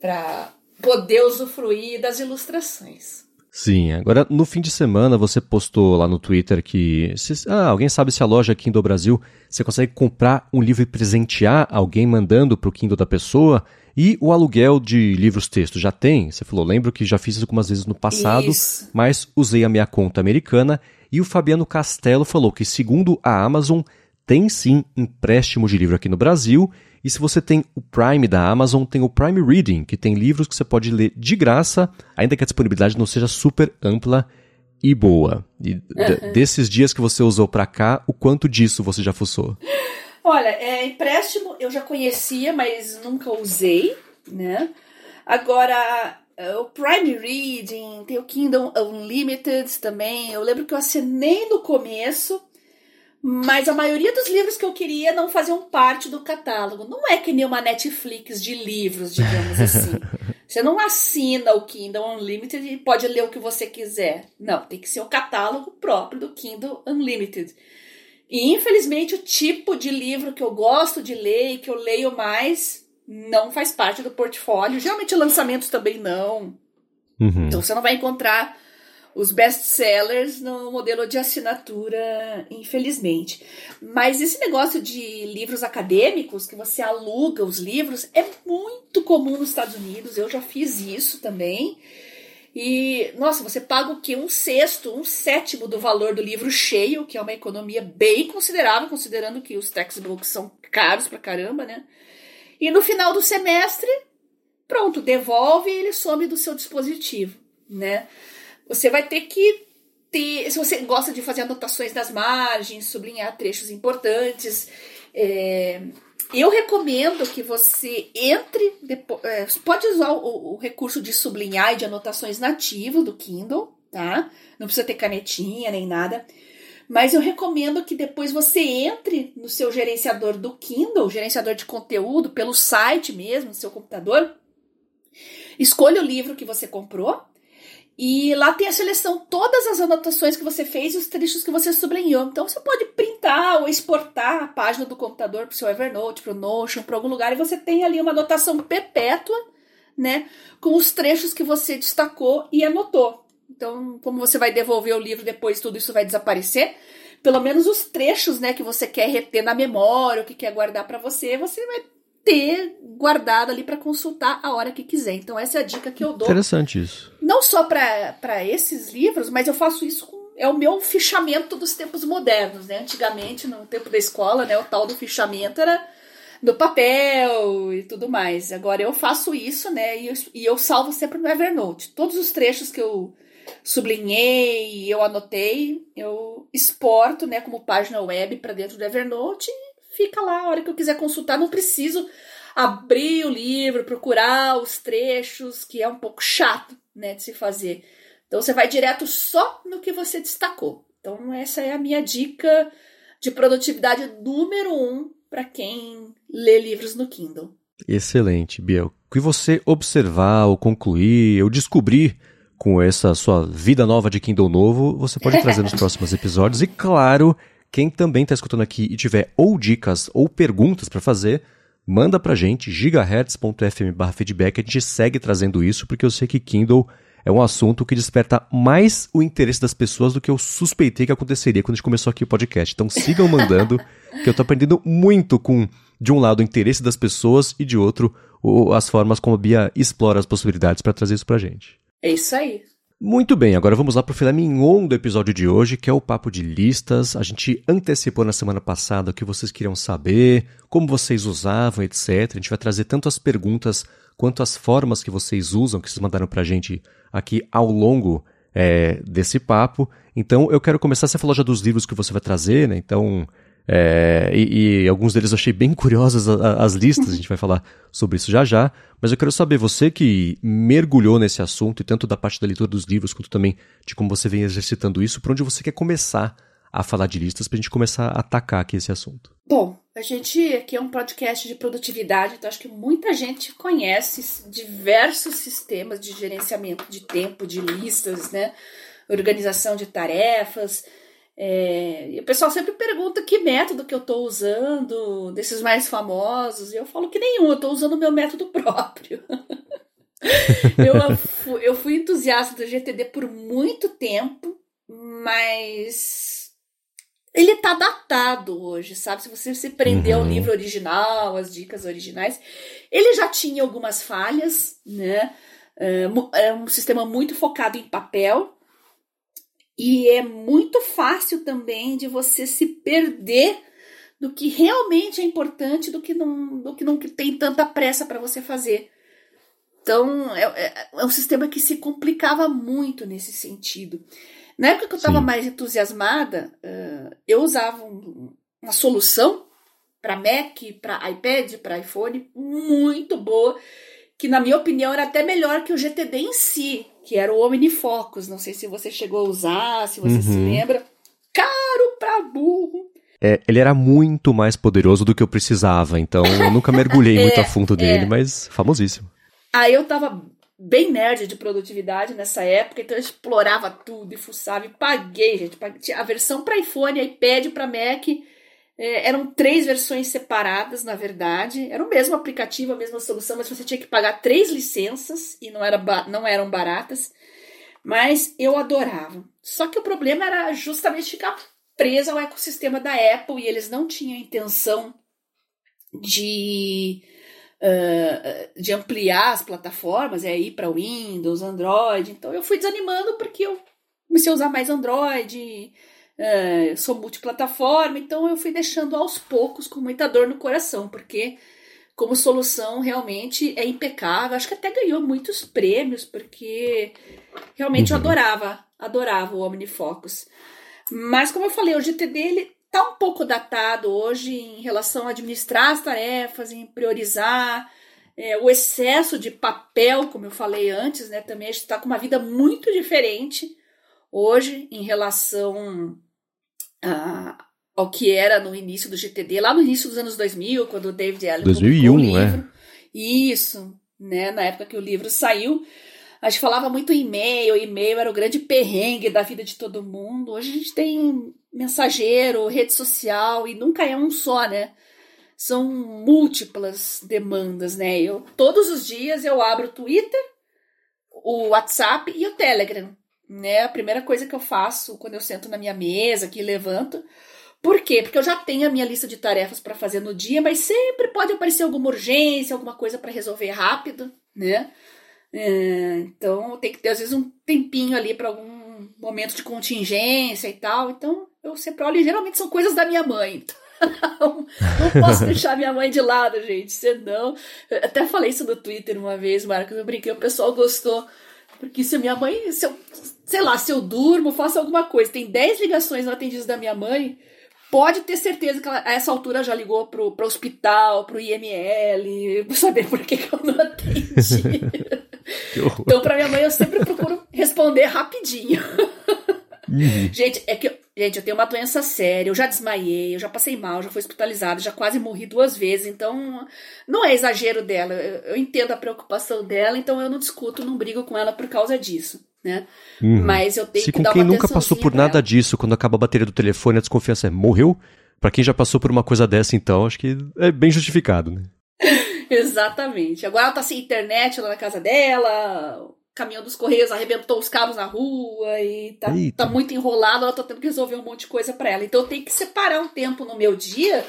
para poder usufruir das ilustrações. Sim, agora no fim de semana você postou lá no Twitter que se, ah, alguém sabe se a loja Kindle Brasil você consegue comprar um livro e presentear alguém mandando para o Kindle da pessoa e o aluguel de livros textos já tem? Você falou, lembro que já fiz isso algumas vezes no passado, isso. mas usei a minha conta americana e o Fabiano Castelo falou que, segundo a Amazon, tem sim empréstimo de livro aqui no Brasil. E se você tem o Prime da Amazon, tem o Prime Reading, que tem livros que você pode ler de graça, ainda que a disponibilidade não seja super ampla e boa. E uhum. desses dias que você usou para cá, o quanto disso você já fuçou? Olha, é, empréstimo eu já conhecia, mas nunca usei, né? Agora, o Prime Reading, tem o Kindle Unlimited também. Eu lembro que eu assinei no começo, mas a maioria dos livros que eu queria não faziam parte do catálogo. Não é que nem uma Netflix de livros, digamos assim. Você não assina o Kindle Unlimited e pode ler o que você quiser. Não, tem que ser o catálogo próprio do Kindle Unlimited. E infelizmente o tipo de livro que eu gosto de ler e que eu leio mais não faz parte do portfólio. Geralmente lançamentos também não. Uhum. Então você não vai encontrar os best-sellers no modelo de assinatura, infelizmente. Mas esse negócio de livros acadêmicos, que você aluga os livros, é muito comum nos Estados Unidos. Eu já fiz isso também. E, nossa, você paga o quê? Um sexto, um sétimo do valor do livro cheio, que é uma economia bem considerável, considerando que os textbooks são caros pra caramba, né? E no final do semestre, pronto, devolve e ele some do seu dispositivo, né? Você vai ter que ter, se você gosta de fazer anotações nas margens, sublinhar trechos importantes, é, eu recomendo que você entre, depois, é, pode usar o, o, recurso de sublinhar e de anotações nativo do Kindle, tá? Não precisa ter canetinha nem nada. Mas eu recomendo que depois você entre no seu gerenciador do Kindle, gerenciador de conteúdo, pelo site mesmo, no seu computador. Escolha o livro que você comprou. E lá tem a seleção, todas as anotações que você fez e os trechos que você sublinhou. Então você pode printar ou exportar a página do computador para o seu Evernote, para o Notion, para algum lugar, e você tem ali uma anotação perpétua, né? Com os trechos que você destacou e anotou. Então, como você vai devolver o livro depois, tudo isso vai desaparecer. Pelo menos os trechos, né, que você quer reter na memória, o que quer guardar para você, você vai ter guardado ali para consultar a hora que quiser. Então, essa é a dica que eu dou. Interessante isso. Não só para esses livros, mas eu faço isso com. É o meu fichamento dos tempos modernos, né? Antigamente, no tempo da escola, né, o tal do fichamento era no papel e tudo mais. Agora eu faço isso, né? E eu, e eu salvo sempre no Evernote. Todos os trechos que eu sublinhei, eu anotei, eu exporto, né, como página web para dentro do Evernote e fica lá a hora que eu quiser consultar. Não preciso abrir o livro, procurar os trechos, que é um pouco chato, né, de se fazer. Então você vai direto só no que você destacou. Então essa é a minha dica de produtividade número um para quem lê livros no Kindle. Excelente, Biel. O que você observar, ou concluir, ou descobrir com essa sua vida nova de Kindle novo, você pode trazer nos próximos episódios. E claro, quem também está escutando aqui e tiver ou dicas ou perguntas para fazer, manda pra gente, gigahertz.fm feedback, a gente segue trazendo isso, porque eu sei que Kindle é um assunto que desperta mais o interesse das pessoas do que eu suspeitei que aconteceria quando a gente começou aqui o podcast. Então sigam mandando, que eu tô aprendendo muito com, de um lado, o interesse das pessoas e de outro, as formas como a Bia explora as possibilidades para trazer isso pra gente. É isso aí. Muito bem, agora vamos lá para o filé mignon do episódio de hoje, que é o papo de listas. A gente antecipou na semana passada o que vocês queriam saber, como vocês usavam, etc. A gente vai trazer tanto as perguntas quanto as formas que vocês usam, que vocês mandaram para a gente aqui ao longo é, desse papo. Então, eu quero começar. Você falou já dos livros que você vai trazer, né? Então, é, e, e, alguns deles eu achei bem curiosas as listas, a gente vai falar sobre isso já já. Mas eu quero saber, você que mergulhou nesse assunto, e tanto da parte da leitura dos livros, quanto também de como você vem exercitando isso, por onde você quer começar a falar de listas para a gente começar a atacar aqui esse assunto? Bom, a gente aqui é um podcast de produtividade, então acho que muita gente conhece diversos sistemas de gerenciamento de tempo, de listas, né? Organização de tarefas. É, e o pessoal sempre pergunta que método que eu estou usando, desses mais famosos, e eu falo que nenhum, eu estou usando o meu método próprio. eu, eu fui entusiasta do GTD por muito tempo, mas ele está datado hoje, sabe? Se você se prender uhum. ao livro original, as dicas originais, ele já tinha algumas falhas, né? É um sistema muito focado em papel, e é muito fácil também de você se perder do que realmente é importante, do que não, do que não tem tanta pressa para você fazer. Então, é, é, é, um sistema que se complicava muito nesse sentido. Na época que eu estava mais entusiasmada, uh, eu usava um, uma solução para Mac, para iPad, para iPhone, muito boa, que na minha opinião era até melhor que o GTD em si, que era o Omnifocus. Não sei se você chegou a usar, se você uhum. se lembra. Caro pra burro. É, ele era muito mais poderoso do que eu precisava, então eu nunca mergulhei é, muito a fundo dele, é. mas famosíssimo. Aí eu tava bem nerd de produtividade nessa época, então eu explorava tudo e fuçava e paguei, gente. Paguei. A versão para iPhone, iPad, para Mac é, eram três versões separadas, na verdade. Era o mesmo aplicativo, a mesma solução, mas você tinha que pagar três licenças e não, era não eram baratas. Mas eu adorava. Só que o problema era justamente ficar presa ao ecossistema da Apple e eles não tinham intenção de, uh, de ampliar as plataformas, é ir para Windows, Android. Então eu fui desanimando porque eu comecei a usar mais Android é, sou multiplataforma, então eu fui deixando aos poucos com muita dor no coração, porque como solução realmente é impecável. Acho que até ganhou muitos prêmios, porque realmente uhum. eu adorava, adorava o OmniFocus. Mas como eu falei, o GTD ele tá um pouco datado hoje em relação a administrar as tarefas, em priorizar. É, o excesso de papel, como eu falei antes, né? Também a gente está com uma vida muito diferente hoje em relação ao que era no início do GTD, lá no início dos anos 2000, quando o David Allen 2001, o livro. É. Isso, né, na época que o livro saiu. A gente falava muito e-mail, e-mail era o grande perrengue da vida de todo mundo. Hoje a gente tem mensageiro, rede social e nunca é um só, né? São múltiplas demandas, né? Eu todos os dias eu abro o Twitter, o WhatsApp e o Telegram né? A primeira coisa que eu faço quando eu sento na minha mesa aqui levanto. Por quê? Porque eu já tenho a minha lista de tarefas para fazer no dia, mas sempre pode aparecer alguma urgência, alguma coisa para resolver rápido, né? É, então tem que ter às vezes um tempinho ali para algum momento de contingência e tal. Então eu sempre olho, e geralmente são coisas da minha mãe. Então, não posso deixar minha mãe de lado, gente. Senão. Eu até falei isso no Twitter uma vez, Marcos. Eu brinquei, o pessoal gostou. Porque se a minha mãe, se eu, sei lá, se eu durmo, faço alguma coisa, tem 10 ligações não atendidas da minha mãe, pode ter certeza que ela, a essa altura já ligou pro, pro hospital, pro IML, pra saber por que, que eu não atendi. então, pra minha mãe, eu sempre procuro responder rapidinho. Uhum. Gente, é que gente, eu tenho uma doença séria, eu já desmaiei, eu já passei mal, já fui hospitalizada, já quase morri duas vezes, então não é exagero dela. Eu, eu entendo a preocupação dela, então eu não discuto, não brigo com ela por causa disso. Né? Uhum. Mas eu tenho Se que com quem nunca passou por nada disso, quando acaba a bateria do telefone, a desconfiança é morreu? Para quem já passou por uma coisa dessa, então, acho que é bem justificado, né? Exatamente. Agora ela tá sem internet lá na casa dela, caminhão dos Correios arrebentou os cabos na rua e tá, tá muito enrolado, ela tá tendo que resolver um monte de coisa para ela. Então eu tenho que separar um tempo no meu dia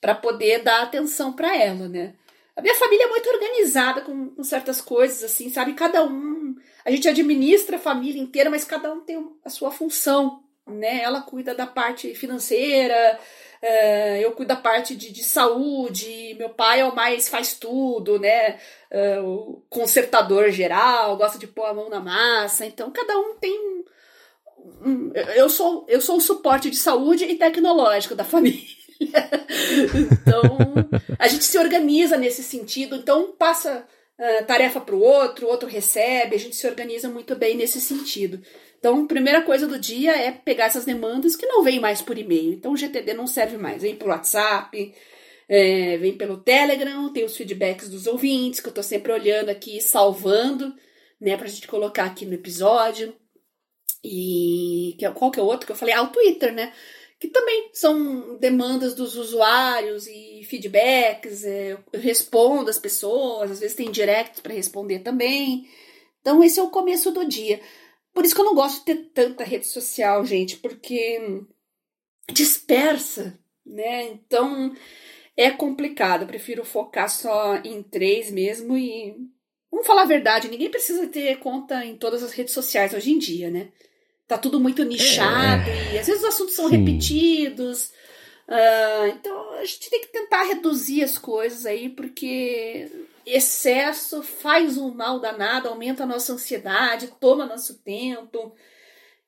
para poder dar atenção para ela, né? A minha família é muito organizada com, com, certas coisas, assim, sabe? Cada um. A gente administra a família inteira, mas cada um tem a sua função, né? Ela cuida da parte financeira, uh, eu cuido da parte de, de, saúde, meu pai é o mais faz tudo, né? Uh, o consertador geral, gosta de pôr a mão na massa, então cada um tem um, eu sou eu sou o suporte de saúde e tecnológico da família. então a gente se organiza nesse sentido, então passa uh, tarefa para o outro, o outro recebe, a gente se organiza muito bem nesse sentido. Então, primeira coisa do dia é pegar essas demandas que não vêm mais por e-mail. Então, o GTD não serve mais. Vem pelo WhatsApp, é, vem pelo Telegram, tem os feedbacks dos ouvintes, que eu estou sempre olhando aqui, salvando, né, a gente colocar aqui no episódio. E é, qual que é o outro que eu falei? Ah, o Twitter, né? Que também são demandas dos usuários e feedbacks. É, eu respondo as pessoas, às vezes tem directs para responder também. Então, esse é o começo do dia. Por isso que eu não gosto de ter tanta rede social, gente, porque dispersa, né? Então é complicado. Eu prefiro focar só em três mesmo e. Vamos falar a verdade, ninguém precisa ter conta em todas as redes sociais hoje em dia, né? Tá tudo muito nichado é. e às vezes os assuntos são Sim. repetidos. Uh, então a gente tem que tentar reduzir as coisas aí, porque excesso faz um mal danado, aumenta a nossa ansiedade, toma nosso tempo,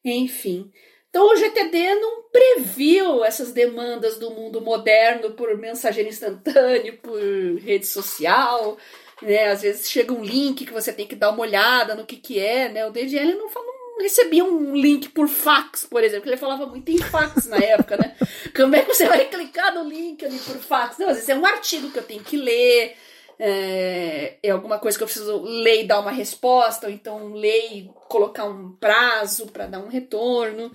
enfim. Então o GTD não previu essas demandas do mundo moderno por mensageiro instantâneo, por rede social, né? Às vezes chega um link que você tem que dar uma olhada no que que é, né? O DGL não, não recebia um link por fax, por exemplo, ele falava muito em fax na época, né? Como é que você vai clicar no link ali por fax? Não, às vezes é um artigo que eu tenho que ler, é, é, alguma coisa que eu preciso ler e dar uma resposta, ou então ler e colocar um prazo para dar um retorno.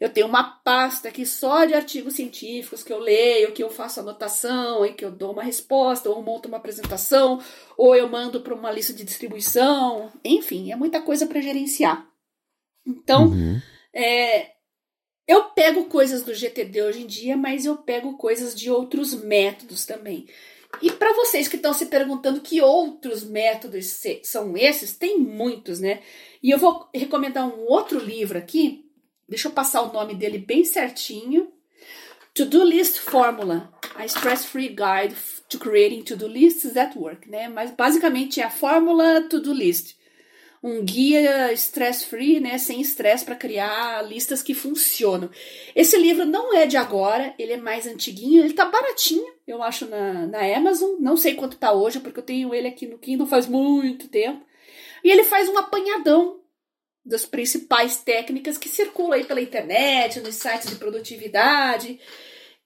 Eu tenho uma pasta aqui só de artigos científicos que eu leio, que eu faço anotação e que eu dou uma resposta, ou monto uma apresentação, ou eu mando para uma lista de distribuição. Enfim, é muita coisa para gerenciar. Então, uhum. é, eu pego coisas do GTD hoje em dia, mas eu pego coisas de outros métodos também. E para vocês que estão se perguntando que outros métodos são esses, tem muitos, né? E eu vou recomendar um outro livro aqui, deixa eu passar o nome dele bem certinho. To-Do List Formula, a Stress-Free Guide to Creating To-Do Lists at Work, né? Mas basicamente é a fórmula To-Do List um guia stress-free, né, sem estresse para criar listas que funcionam. Esse livro não é de agora, ele é mais antiguinho, ele tá baratinho, eu acho, na, na Amazon, não sei quanto tá hoje, porque eu tenho ele aqui no Kindle faz muito tempo. E ele faz um apanhadão das principais técnicas que circulam aí pela internet, nos sites de produtividade.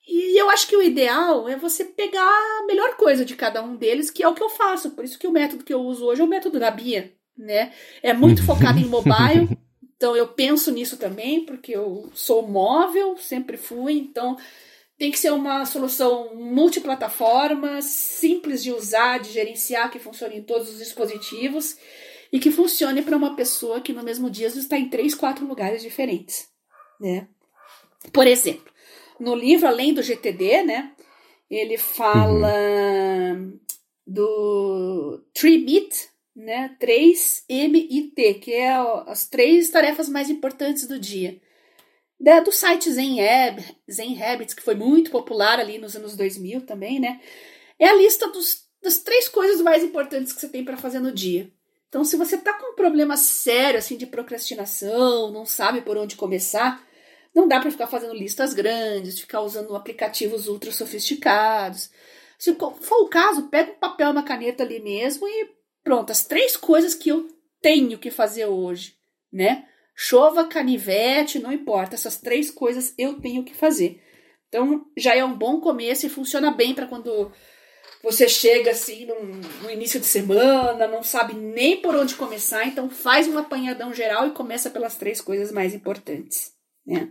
E eu acho que o ideal é você pegar a melhor coisa de cada um deles, que é o que eu faço. Por isso que o método que eu uso hoje é o método da Bia né? É muito focado em mobile, então eu penso nisso também, porque eu sou móvel, sempre fui, então tem que ser uma solução multiplataforma, simples de usar, de gerenciar, que funcione em todos os dispositivos e que funcione para uma pessoa que no mesmo dia está em três, quatro lugares diferentes, né? Por exemplo, no livro Além do GTD, né? Ele fala uhum. do Tree Meet, né? 3MIT, que é as três tarefas mais importantes do dia. Da, do site Zen, Ab, Zen Habits, que foi muito popular ali nos anos 2000 também, né? É a lista dos, das três coisas mais importantes que você tem para fazer no dia. Então, se você tá com um problema sério, assim, de procrastinação, não sabe por onde começar, Não dá para ficar fazendo listas grandes, ficar usando aplicativos ultra sofisticados. Se for o caso, pega um papel e uma caneta ali mesmo e pronto, as três coisas que eu tenho que fazer hoje, né? Chova, canivete, não importa, essas três coisas eu tenho que fazer. Então já é um bom começo e funciona bem para quando você chega assim no, início de semana, não sabe nem por onde começar, então faz um apanhadão geral e começa pelas três coisas mais importantes. Né?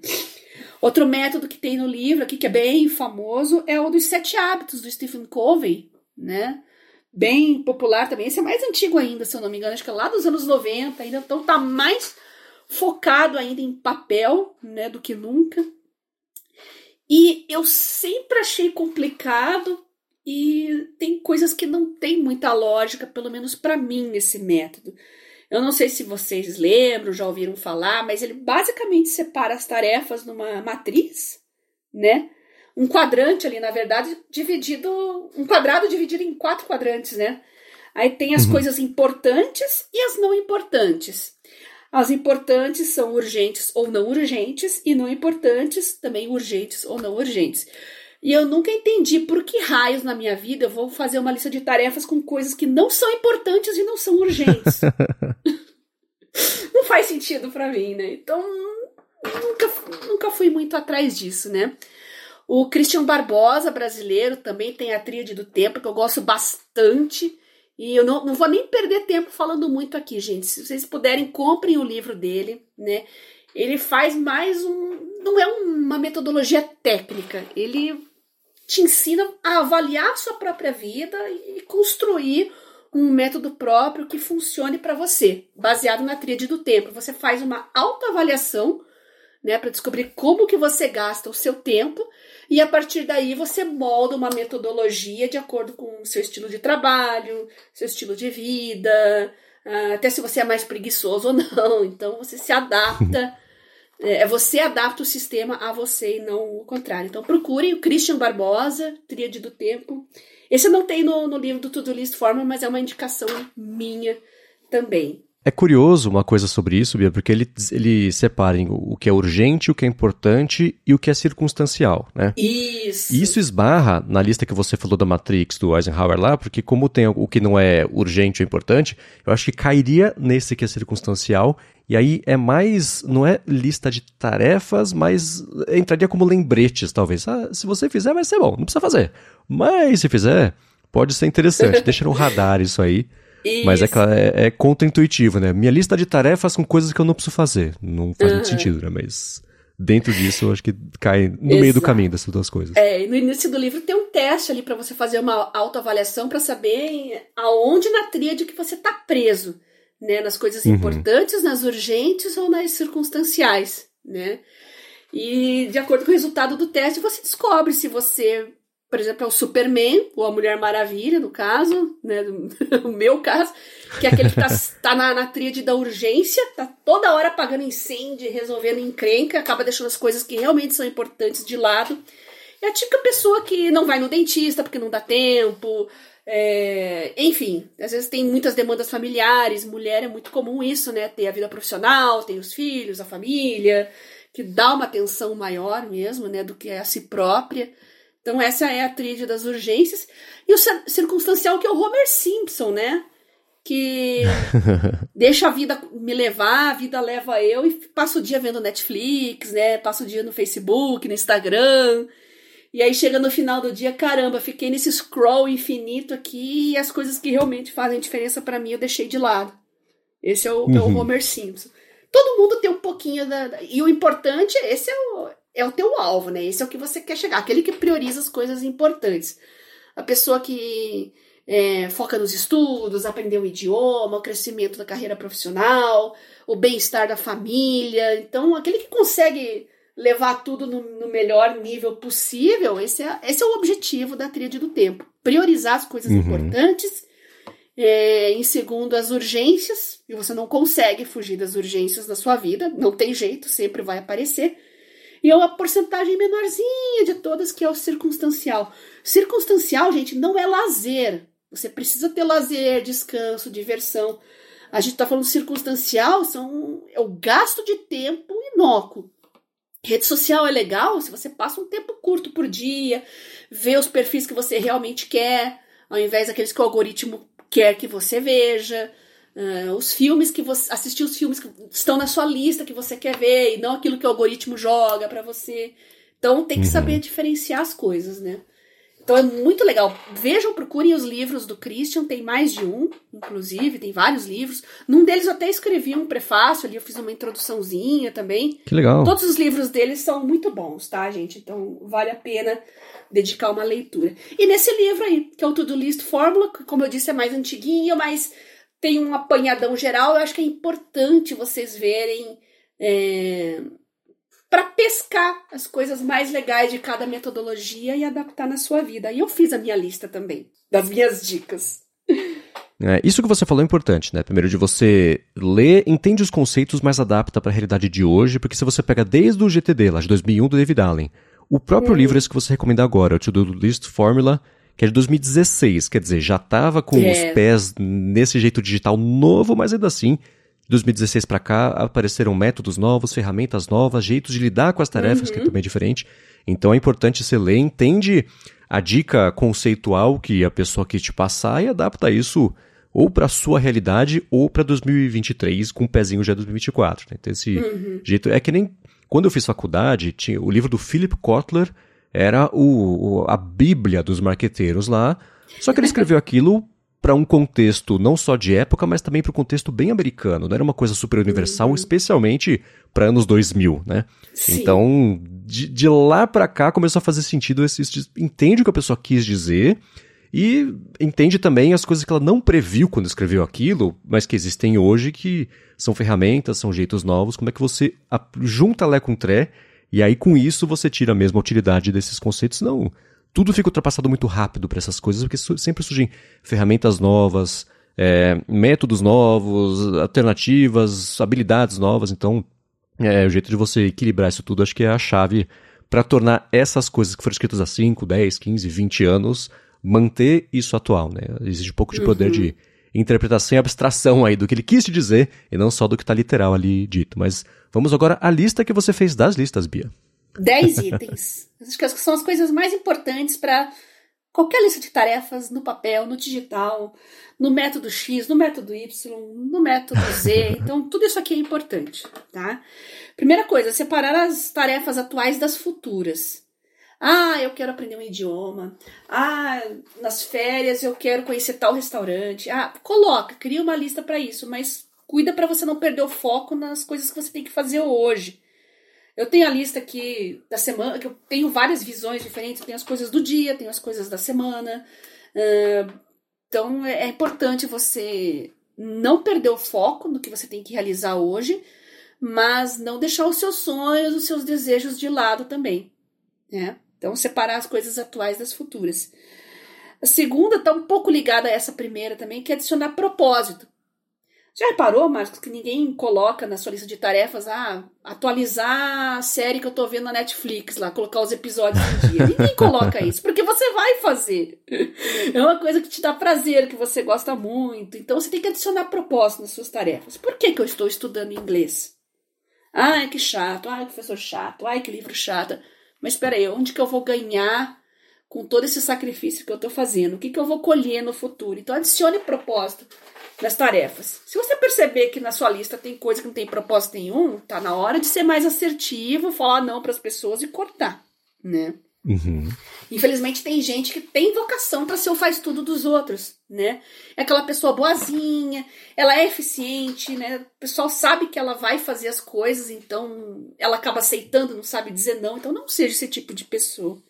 Outro método que tem no livro aqui, que é bem famoso, é o dos sete hábitos do Stephen Covey, né? Bem popular também. Esse é mais antigo ainda, se eu não me engano, acho que é lá dos anos 90 ainda, então tá mais focado ainda em papel, né, do que nunca. E eu sempre achei complicado e tem coisas que não tem muita lógica, pelo menos para mim, esse método. Eu não sei se vocês lembram, já ouviram falar, mas ele basicamente separa as tarefas numa matriz, né? Um quadrante ali, na verdade, dividido. Um quadrado dividido em quatro quadrantes, né? Aí tem as uhum. coisas importantes e as não importantes. As importantes são urgentes ou não urgentes, e não importantes também urgentes ou não urgentes. E eu nunca entendi por que raios na minha vida eu vou fazer uma lista de tarefas com coisas que não são importantes e não são urgentes. não faz sentido para mim, né? Então, nunca, nunca fui muito atrás disso, né? O Christian Barbosa, brasileiro, também tem a tríade do tempo, que eu gosto bastante. E eu não, não vou nem perder tempo falando muito aqui, gente. Se vocês puderem, comprem o livro dele, né? Ele faz mais um. Não é uma metodologia técnica. Ele te ensina a avaliar a sua própria vida e construir um método próprio que funcione para você, baseado na tríade do tempo. Você faz uma autoavaliação, né, para descobrir como que você gasta o seu tempo e a partir daí você molda uma metodologia de acordo com o seu estilo de trabalho, seu estilo de vida, ah, até se você é mais preguiçoso ou não. Então você se adapta é, você adapta o sistema a você e não o contrário. Então procurem o Christian Barbosa, Tríade do Tempo. Esse eu não tem no, no livro do To-Do List Forma, mas é uma indicação minha também. É curioso uma coisa sobre isso, Bia, porque ele, ele separa o que é urgente, o que é importante e o que é circunstancial, né? Isso. E isso esbarra na lista que você falou da Matrix, do Eisenhower lá, porque como tem o que não é urgente ou importante, eu acho que cairia nesse que é circunstancial, e aí é mais, não é lista de tarefas, mas entraria como lembretes, talvez. Ah, se você fizer, vai ser bom, não precisa fazer. Mas se fizer, pode ser interessante. Deixa no radar isso aí. Isso. Mas é, é, é contra-intuitivo, né? Minha lista de tarefas com coisas que eu não preciso fazer. Não faz uhum. muito sentido, né? Mas dentro disso, eu acho que cai no Exato. meio do caminho dessas duas coisas. É, e no início do livro tem um teste ali para você fazer uma autoavaliação para saber aonde na tríade que você está preso, né? Nas coisas uhum. importantes, nas urgentes ou nas circunstanciais, né? E de acordo com o resultado do teste, você descobre se você por exemplo, é o Superman, ou a Mulher Maravilha, no caso, né? o meu caso, que é aquele que tá, tá na, na tríade da urgência, tá toda hora apagando incêndio, resolvendo encrenca, acaba deixando as coisas que realmente são importantes de lado. É a típica pessoa que não vai no dentista porque não dá tempo. É, enfim, às vezes tem muitas demandas familiares, mulher é muito comum isso, né? Ter a vida profissional, tem os filhos, a família, que dá uma atenção maior mesmo, né, do que a si própria. Então essa é a tríade das urgências. E o circunstancial que é o Homer Simpson, né? Que deixa a vida me levar, a vida leva eu e passa o dia vendo Netflix, né? Passa o dia no Facebook, no Instagram. E aí chega no final do dia, caramba, fiquei nesse scroll infinito aqui e as coisas que realmente fazem diferença para mim eu deixei de lado. Esse é o, uhum. é o uhum. Homer Simpson. Todo mundo tem um pouquinho da. E o importante, esse é o, é o teu alvo, né? Esse é o que você quer chegar, aquele que prioriza as coisas importantes. A pessoa que é, foca nos estudos, aprender o idioma, o crescimento da carreira profissional, o bem-estar da família. Então, aquele que consegue levar tudo no, no, melhor nível possível, esse é, esse é o objetivo da tríade do tempo. Priorizar as coisas uhum. importantes. É, em segundo, as urgências, e você não consegue fugir das urgências da sua vida, não tem jeito, sempre vai aparecer. E é uma porcentagem menorzinha de todas que é o circunstancial. Circunstancial, gente, não é lazer. Você precisa ter lazer, descanso, diversão. A gente está falando circunstancial, são, é o gasto de tempo inócuo. Rede social é legal se você passa um tempo curto por dia, vê os perfis que você realmente quer, ao invés daqueles que o algoritmo quer que você veja. Uh, os filmes que você. assistir os filmes que estão na sua lista que você quer ver, e não aquilo que o algoritmo joga para você. Então tem que uhum. saber diferenciar as coisas, né? Então é muito legal. Vejam, procurem os livros do Christian, tem mais de um, inclusive, tem vários livros. Num deles eu até escrevi um prefácio ali, eu fiz uma introduçãozinha também. Que legal. Todos os livros deles são muito bons, tá, gente? Então vale a pena dedicar uma leitura. E nesse livro aí, que é o To-Do List Fórmula, que como eu disse é mais antiguinho, mas tem um apanhadão geral, eu acho que é importante vocês verem. É para pescar as coisas mais legais de cada metodologia e adaptar na sua vida. E eu fiz a minha lista também, das minhas dicas. É, isso que você falou é importante, né? Primeiro, de você ler, entende os conceitos, mas adapta para a realidade de hoje, porque se você pega desde o GTD, lá de 2001, do David Allen, o próprio uhum. livro esse que você recomenda agora, o To-Do List Formula, que é de 2016, quer dizer, já estava com é. os pés nesse jeito digital novo, mas ainda assim de 2016 para cá apareceram métodos novos, ferramentas novas, jeitos de lidar com as tarefas, uhum. que é também diferente. Então é importante você ler, entende a dica conceitual que a pessoa quis te passar e adapta isso ou para sua realidade ou para 2023 com um pezinho já 2024. Né? Então esse uhum. jeito é que nem quando eu fiz faculdade, tinha o livro do Philip Kotler era o, o a bíblia dos marqueteiros lá. Só que ele escreveu aquilo para um contexto não só de época, mas também para um contexto bem americano. Não era uma coisa super universal, uhum. especialmente para anos 2000, né? Sim. Então, de, de lá para cá começou a fazer sentido esse, entende o que a pessoa quis dizer e entende também as coisas que ela não previu quando escreveu aquilo, mas que existem hoje que são ferramentas, são jeitos novos, como é que você junta Lé com Tré e aí com isso você tira a mesma utilidade desses conceitos, não tudo fica ultrapassado muito rápido para essas coisas, porque sempre surgem ferramentas novas, é, métodos novos, alternativas, habilidades novas. Então, é, o jeito de você equilibrar isso tudo acho que é a chave para tornar essas coisas que foram escritas há 5, 10, 15, 20 anos, manter isso atual. Né? Existe um pouco de poder uhum. de interpretação e abstração aí do que ele quis te dizer e não só do que está literal ali dito. Mas vamos agora à lista que você fez das listas, Bia. 10 itens. Acho que são as coisas mais importantes para qualquer lista de tarefas no papel, no digital, no método X, no método Y, no método Z. Então, tudo isso aqui é importante, tá? Primeira coisa, separar as tarefas atuais das futuras. Ah, eu quero aprender um idioma. Ah, nas férias eu quero conhecer tal restaurante. Ah, coloca, cria uma lista para isso, mas cuida para você não perder o foco nas coisas que você tem que fazer hoje. Eu tenho a lista aqui da semana, que eu tenho várias visões diferentes, tem as coisas do dia, tem as coisas da semana. Uh, então é, é importante você não perder o foco no que você tem que realizar hoje, mas não deixar os seus sonhos, os seus desejos de lado também. Né? Então, separar as coisas atuais das futuras. A segunda está um pouco ligada a essa primeira também, que é adicionar propósito. Já reparou, Marcos, que ninguém coloca na sua lista de tarefas ah, atualizar a série que eu tô vendo na Netflix lá, colocar os episódios do dia? Ninguém coloca isso, porque você vai fazer. É uma coisa que te dá prazer, que você gosta muito. Então você tem que adicionar propósito nas suas tarefas. Por que, que eu estou estudando inglês? Ai, que chato. Ai, que professor chato. Ai, que livro chato. Mas espera aí, onde que eu vou ganhar com todo esse sacrifício que eu estou fazendo? O que, que eu vou colher no futuro? Então adicione propósito nas tarefas. Se você perceber que na sua lista tem coisa que não tem propósito nenhum, tá na hora de ser mais assertivo, falar não para as pessoas e cortar, né? Uhum. Infelizmente tem gente que tem vocação para ser o faz tudo dos outros, né? É aquela pessoa boazinha, ela é eficiente, né? O pessoal sabe que ela vai fazer as coisas, então ela acaba aceitando, não sabe dizer não. Então não seja esse tipo de pessoa.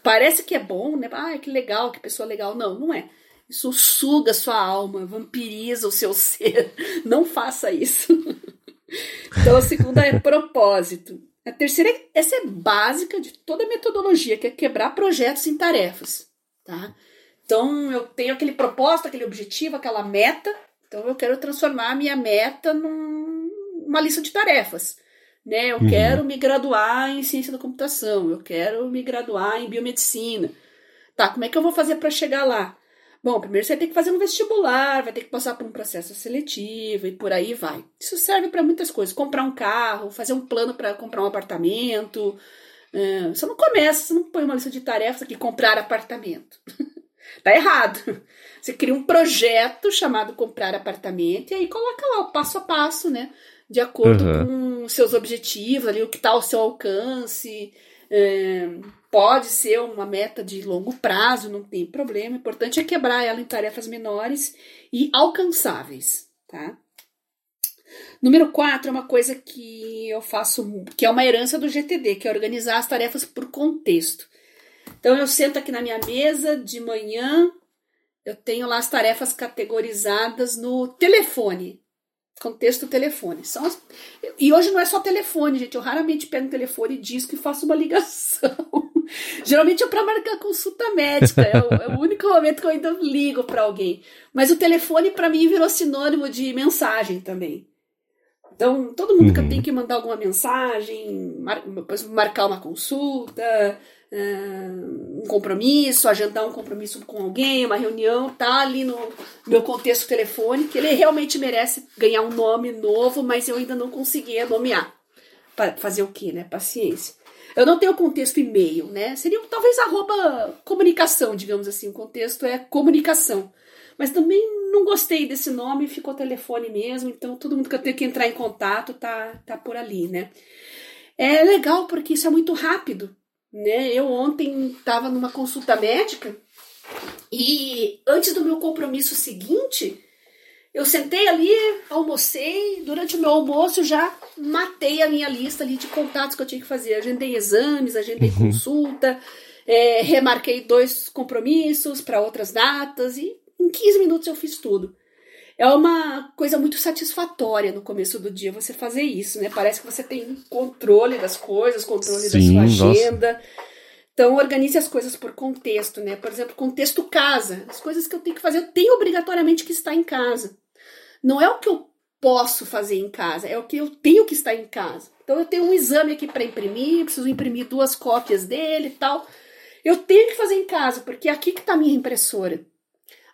Parece que é bom, né? Ah, que legal, que pessoa legal. Não, não é. Isso suga sua alma, vampiriza o seu ser. Não faça isso. Então a segunda é propósito. A terceira, essa é básica de toda a metodologia, que é quebrar projetos em tarefas, tá? Então eu tenho aquele propósito, aquele objetivo, aquela meta. Então eu quero transformar a minha meta numa lista de tarefas. Né? Eu uhum. quero me graduar em ciência da computação, eu quero me graduar em biomedicina. Tá, como é que eu vou fazer para chegar lá? Bom, primeiro você vai ter que fazer um vestibular, vai ter que passar por um processo seletivo e por aí vai. Isso serve para muitas coisas. Comprar um carro, fazer um plano para comprar um apartamento. Uh, você não começa, você não põe uma lista de tarefas aqui, comprar apartamento. tá errado. Você cria um projeto chamado comprar apartamento e aí coloca lá o passo a passo, né? De acordo uhum. com seus objetivos, ali, o que está ao seu alcance. É, pode ser uma meta de longo prazo, não tem problema. O importante é quebrar ela em tarefas menores e alcançáveis, tá? Número 4 é uma coisa que eu faço, que é uma herança do GTD, que é organizar as tarefas por contexto. Então eu sento aqui na minha mesa de manhã, eu tenho lá as tarefas categorizadas no telefone contexto telefone. São as... E hoje não é só telefone, gente. Eu raramente pego um telefone e disco e faço uma ligação. Geralmente é para marcar consulta médica. É o, é o, único momento que eu ainda ligo para alguém. Mas o telefone para mim virou sinônimo de mensagem também. Então, todo mundo uhum. que tem que mandar alguma mensagem, mar... marcar uma consulta, um compromisso, agendar um compromisso com alguém, uma reunião, tá ali no meu contexto telefônico, ele realmente merece ganhar um nome novo, mas eu ainda não conseguia nomear. Para fazer o quê, né? Paciência. Eu não tenho contexto e-mail, né? Seria talvez arroba comunicação, digamos assim. O contexto é comunicação. Mas também não gostei desse nome, ficou telefone mesmo, então todo mundo que eu tenho que entrar em contato tá, tá por ali, né? É legal porque isso é muito rápido né? Eu ontem estava numa consulta médica e antes do meu compromisso seguinte, eu sentei ali, almocei, durante o meu almoço já matei a minha lista ali de contatos que eu tinha que fazer. Agendei exames, agendei uhum. consulta, é, remarquei dois compromissos para outras datas e em 15 minutos eu fiz tudo é uma coisa muito satisfatória no começo do dia você fazer isso, né? Parece que você tem controle das coisas, controle Sim, da sua agenda. Nossa. Então, organize as coisas por contexto, né? Por exemplo, contexto casa. As coisas que eu tenho que fazer, eu tenho obrigatoriamente que estar em casa. Não é o que eu posso fazer em casa, é o que eu tenho que estar em casa. Então, eu tenho um exame aqui para imprimir, preciso imprimir duas cópias dele e tal. Eu tenho que fazer em casa, porque é aqui que está a minha impressora.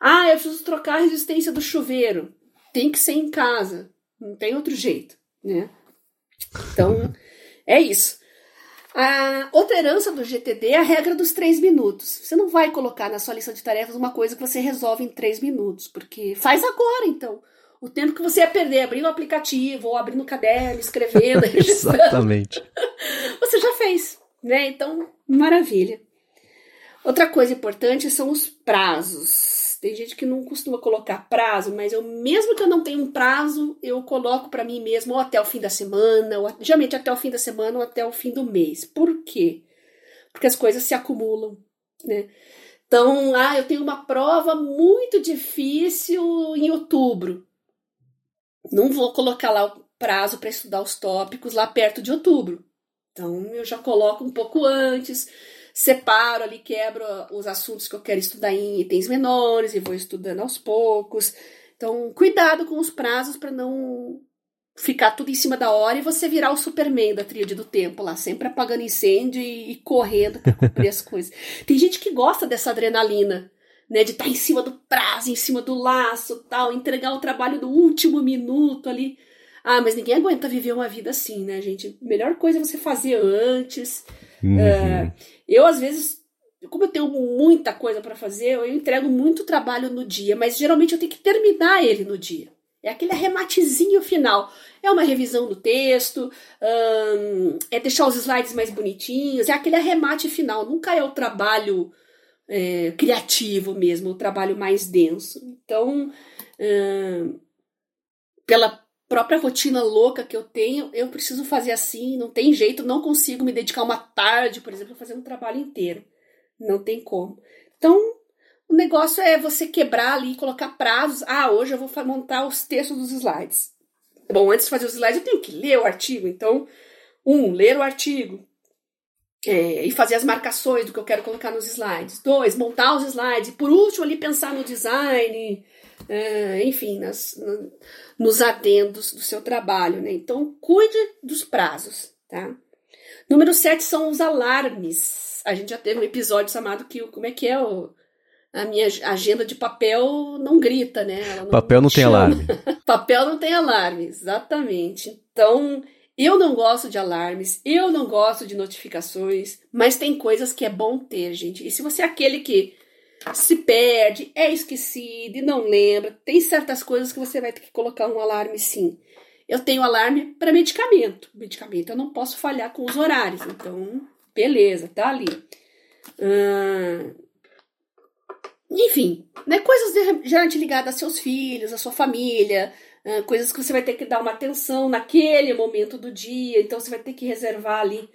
Ah, eu preciso trocar a resistência do chuveiro. Tem que ser em casa. Não tem outro jeito, né? Então, é isso. A outra herança do GTD é a regra dos três minutos. Você não vai colocar na sua lista de tarefas uma coisa que você resolve em três minutos, porque faz agora, então. O tempo que você ia perder abrindo o aplicativo, ou abrindo o caderno, escrevendo, Exatamente. você já fez, né? Então, maravilha. Outra coisa importante são os prazos. Tem gente que não costuma colocar prazo, mas eu, mesmo que eu não tenha um prazo, eu coloco para mim mesmo ou até o fim da semana, ou geralmente até o fim da semana ou até o fim do mês. Por quê? Porque as coisas se acumulam, né? Então, ah, eu tenho uma prova muito difícil em outubro. Não vou colocar lá o prazo para estudar os tópicos lá perto de outubro. Então, eu já coloco um pouco antes separo ali, quebro os assuntos que eu quero estudar em itens menores e vou estudando aos poucos. Então, cuidado com os prazos para não ficar tudo em cima da hora e você virar o Superman da tríade do tempo lá, sempre apagando incêndio e, e correndo para cumprir as coisas. Tem gente que gosta dessa adrenalina, né, de estar tá em cima do prazo, em cima do laço, tal, entregar o trabalho no último minuto ali. Ah, mas ninguém aguenta viver uma vida assim, né, gente? Melhor coisa é você fazer antes. Uhum. Uh, eu, às vezes, como eu tenho muita coisa para fazer, eu entrego muito trabalho no dia, mas geralmente eu tenho que terminar ele no dia. É aquele arrematezinho final. É uma revisão do texto, é deixar os slides mais bonitinhos, é aquele arremate final. Nunca é o trabalho é, criativo mesmo, o trabalho mais denso. Então, pela própria rotina louca que eu tenho, eu preciso fazer assim, não tem jeito, não consigo me dedicar uma tarde, por exemplo, fazer um trabalho inteiro. Não tem como. Então, o negócio é você quebrar ali, colocar prazos. Ah, hoje eu vou montar os textos dos slides. Bom, antes de fazer os slides, eu tenho que ler o artigo. Então, um, ler o artigo. É, e fazer as marcações do que eu quero colocar nos slides. Dois, montar os slides. E por último, ali pensar no design, enfim, nas, nos adendos do seu trabalho, né? Então, cuide dos prazos, tá? Número 7 são os alarmes. A gente já teve um episódio chamado que como é que é o a minha agenda de papel não grita, né? Não papel não chama. tem alarme. papel não tem alarme, exatamente. Então, eu não gosto de alarmes, eu não gosto de notificações, mas tem coisas que é bom ter, gente. E se você é aquele que se perde, é esquecido e não lembra, tem certas coisas que você vai ter que colocar um alarme sim. Eu tenho alarme para medicamento. Medicamento eu não posso falhar com os horários, então, beleza, tá ali. Hum, enfim, né, coisas geralmente ligadas a seus filhos, a sua família, uh, coisas que você vai ter que dar uma atenção naquele momento do dia, então você vai ter que reservar ali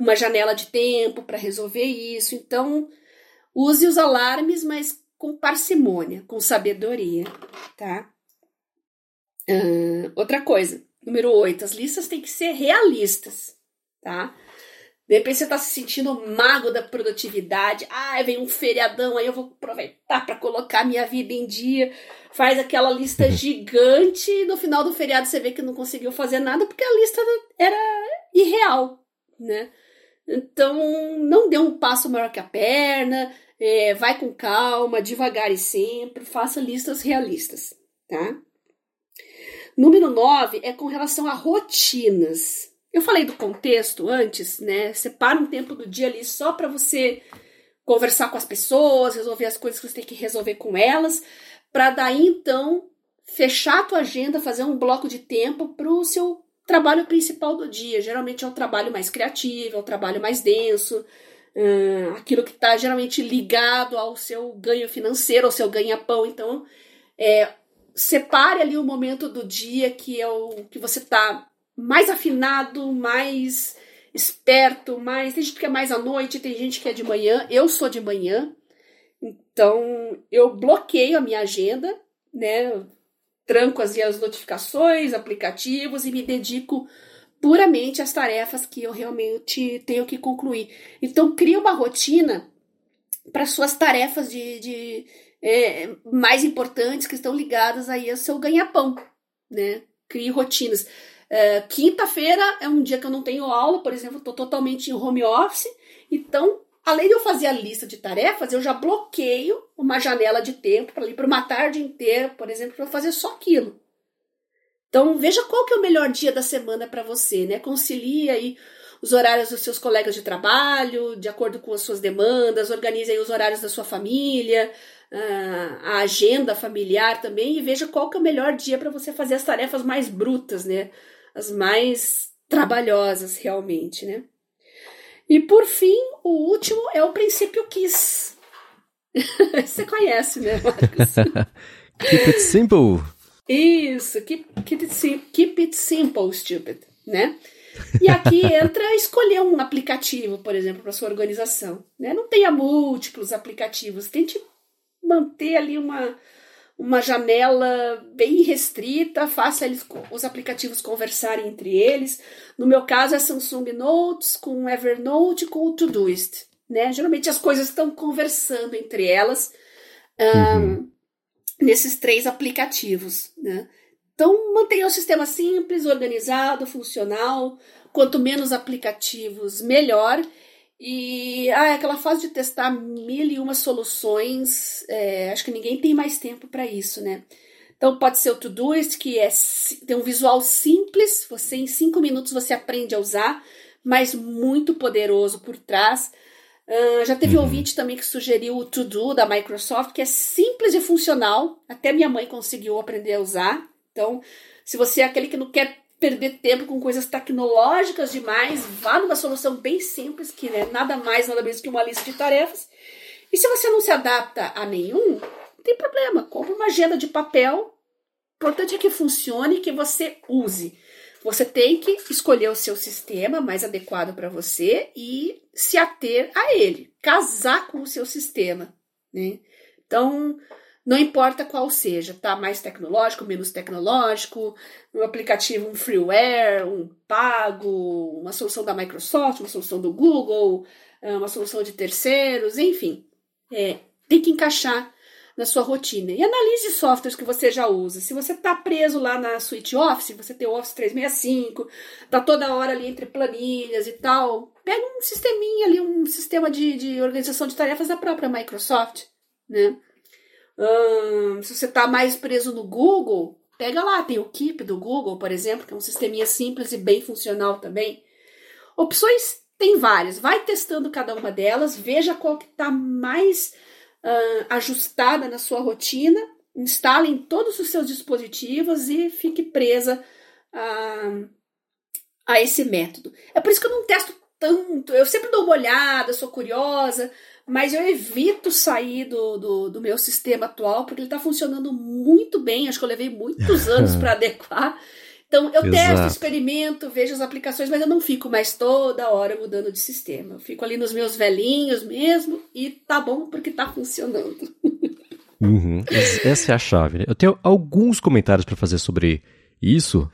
uma janela de tempo para resolver isso. Então, use os alarmes, mas com parcimônia, com sabedoria, tá? Uh, outra coisa, número 8, as listas têm que ser realistas, tá? De repente você está se sentindo mago da produtividade. Ah, vem um feriadão, aí eu vou aproveitar para colocar minha vida em dia. Faz aquela lista gigante e no final do feriado você vê que não conseguiu fazer nada porque a lista era irreal, né? Então, não dê um passo maior que a perna, é, vai com calma, devagar e sempre, faça listas realistas, tá? Número 9 é com relação a rotinas. Eu falei do contexto antes, né? Separa um tempo do dia ali só para você conversar com as pessoas, resolver as coisas que você tem que resolver com elas, para daí então fechar a tua agenda, fazer um bloco de tempo para o seu trabalho principal do dia. Geralmente é o trabalho mais criativo, é o trabalho mais denso, uh, aquilo que está geralmente ligado ao seu ganho financeiro, ao seu ganha-pão. Então, é, separe ali o momento do dia que é o que você está mais afinado, mais esperto, mais. Tem gente que é mais à noite, tem gente que é de manhã. Eu sou de manhã, então eu bloqueio a minha agenda, né? Tranco as, as notificações, aplicativos e me dedico puramente às tarefas que eu realmente tenho que concluir. Então, cria uma rotina para suas tarefas de, de é, mais importantes que estão ligadas aí ao seu ganha-pão, né? Crie rotinas. É, Quinta-feira é um dia que eu não tenho aula, por exemplo, estou totalmente em home office. Então, além de eu fazer a lista de tarefas, eu já bloqueio uma janela de tempo para ir para uma tarde inteira, por exemplo, para fazer só aquilo. Então, veja qual que é o melhor dia da semana para você, né? Concilie aí os horários dos seus colegas de trabalho, de acordo com as suas demandas, organize aí os horários da sua família, a agenda familiar também e veja qual que é o melhor dia para você fazer as tarefas mais brutas, né? as mais trabalhosas realmente, né? E por fim, o último é o princípio KISS. Você conhece, né, Marcos? keep it simple. Isso, keep, keep, it, keep it simple, stupid, né? E aqui entra escolher um aplicativo, por exemplo, para sua organização. Né? Não tenha múltiplos aplicativos, tente manter ali uma, uma janela bem restrita, faça eles, os aplicativos conversarem entre eles. No meu caso é Samsung Notes com Evernote com o Todoist, né? Geralmente as coisas estão conversando entre elas um, nesses três aplicativos, né? Então mantenha o sistema simples, organizado, funcional. Quanto menos aplicativos, melhor. E ah, é aquela fase de testar mil e uma soluções, é, acho que ninguém tem mais tempo para isso, né? Então pode ser o Todoist, que é, tem um visual simples, você em cinco minutos você aprende a usar, mas muito poderoso por trás. Uh, já teve uhum. um ouvinte também que sugeriu o To-Do da Microsoft, que é simples e funcional, até minha mãe conseguiu aprender a usar. Então, se você é aquele que não quer perder tempo com coisas tecnológicas demais, vá numa solução bem simples, que é nada mais, nada menos que uma lista de tarefas. E se você não se adapta a nenhum, não tem problema, compre uma agenda de papel. O importante é que funcione e que você use. Você tem que escolher o seu sistema mais adequado para você e se ater a ele, casar com o seu sistema. Né? Então, não importa qual seja, tá? Mais tecnológico, menos tecnológico, um aplicativo, um freeware, um pago, uma solução da Microsoft, uma solução do Google, eh, uma solução de terceiros, enfim. É, tem que encaixar na sua rotina. E analise softwares que você já usa. Se você está preso lá na suite Office, você tem o Office 365, tá toda hora ali entre planilhas e tal, pega um sisteminha ali, um sistema de, de organização de tarefas da própria Microsoft né? Hum, se você está mais preso no Google, pega lá, tem o Keep do Google, por exemplo, que é um sisteminha simples e bem funcional também. Opções tem várias, vai testando cada uma delas, veja qual que está mais uh, ajustada na sua rotina, instale em todos os seus dispositivos e fique presa a, a esse método. É por isso que eu não testo tanto, eu sempre dou uma olhada, sou curiosa, mas eu evito sair do, do, do meu sistema atual porque ele está funcionando muito bem. Acho que eu levei muitos anos para adequar. Então eu Exato. testo, experimento, vejo as aplicações, mas eu não fico mais toda hora mudando de sistema. Eu fico ali nos meus velhinhos mesmo e tá bom porque tá funcionando. Uhum. Essa é a chave. Né? Eu tenho alguns comentários para fazer sobre isso,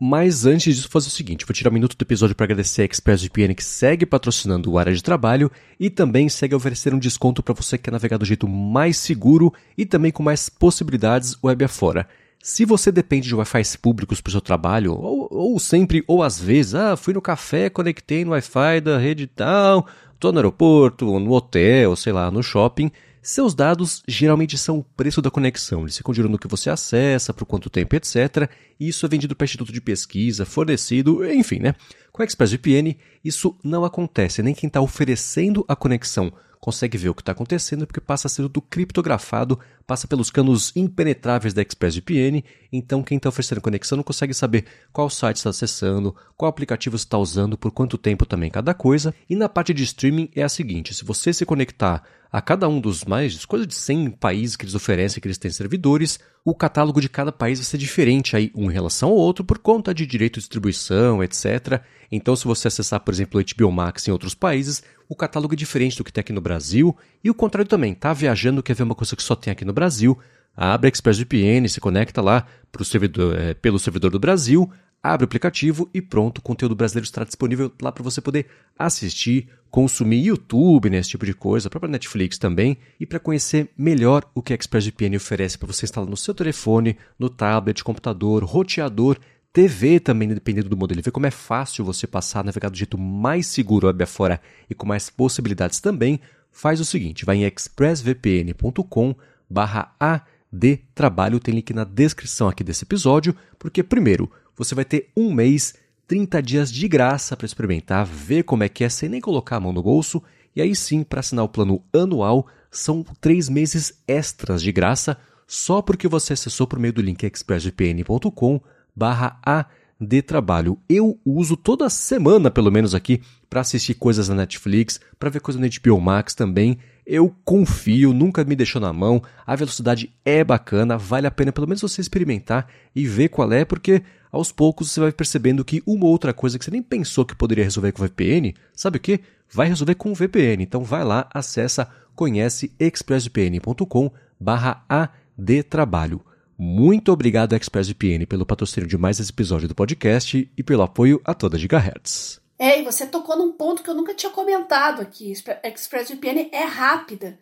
mas antes disso, fazer o seguinte: vou tirar um minuto do episódio para agradecer a ExpressVPN que segue patrocinando o área de trabalho e também segue oferecendo um desconto para você que quer navegar do jeito mais seguro e também com mais possibilidades web afora. Se você depende de Wi-Fi públicos para o seu trabalho, ou, ou, sempre ou às vezes, ah, fui no café, conectei no Wi-Fi da rede tal, tô no aeroporto, no hotel, sei lá, no shopping, seus dados geralmente são o preço da conexão. Eles ficam girando no que você acessa, por quanto tempo, etc. E isso é vendido para instituto de pesquisa, fornecido, enfim, né? Com a ExpressVPN, isso não acontece. Nem quem está oferecendo a conexão consegue ver o que está acontecendo porque passa a ser tudo criptografado, passa pelos canos impenetráveis da ExpressVPN, então quem está oferecendo conexão não consegue saber qual site está acessando, qual aplicativo está usando, por quanto tempo também cada coisa. E na parte de streaming é a seguinte, se você se conectar a cada um dos mais, coisa de 100 países que eles oferecem, que eles têm servidores, o catálogo de cada país vai ser diferente aí um em relação ao outro por conta de direito de distribuição, etc. Então, se você acessar, por exemplo, o HBO Max em outros países, o catálogo é diferente do que tem aqui no Brasil, e o contrário também, tá viajando, quer ver uma coisa que só tem aqui no Brasil, abre a ExpressVPN, se conecta lá servidor, é, pelo servidor do Brasil, abre o aplicativo e pronto, o conteúdo brasileiro estará disponível lá para você poder assistir, consumir YouTube, né, esse tipo de coisa, a própria Netflix também, e para conhecer melhor o que a ExpressVPN oferece para você instalar no seu telefone, no tablet, computador, roteador, TV também, dependendo do modelo, ver como é fácil você passar a navegar do jeito mais seguro web afora e com mais possibilidades. Também, faz o seguinte, vai em expressvpn.com barra adtrabalho, tem link na descrição aqui desse episódio, porque primeiro, você vai ter um mês, 30 dias de graça para experimentar, ver como é que é sem nem colocar a mão no bolso, e aí sim, para assinar o plano anual, são três meses extras de graça, só porque você acessou por meio do link expressvpn.com barra de trabalho. Eu uso toda semana, pelo menos aqui, para assistir coisas na Netflix, para ver coisas na HBO Max também. Eu confio, nunca me deixou na mão. A velocidade é bacana, vale a pena pelo menos você experimentar e ver qual é, porque aos poucos você vai percebendo que uma ou outra coisa que você nem pensou que poderia resolver com VPN, sabe o que? Vai resolver com VPN. Então vai lá, acessa, conhece expressvpn.com barra adtrabalho. Muito obrigado, ExpressVPN, pelo patrocínio de mais esse episódio do podcast e pelo apoio a toda Gigahertz. É, e você tocou num ponto que eu nunca tinha comentado aqui. ExpressVPN é rápida.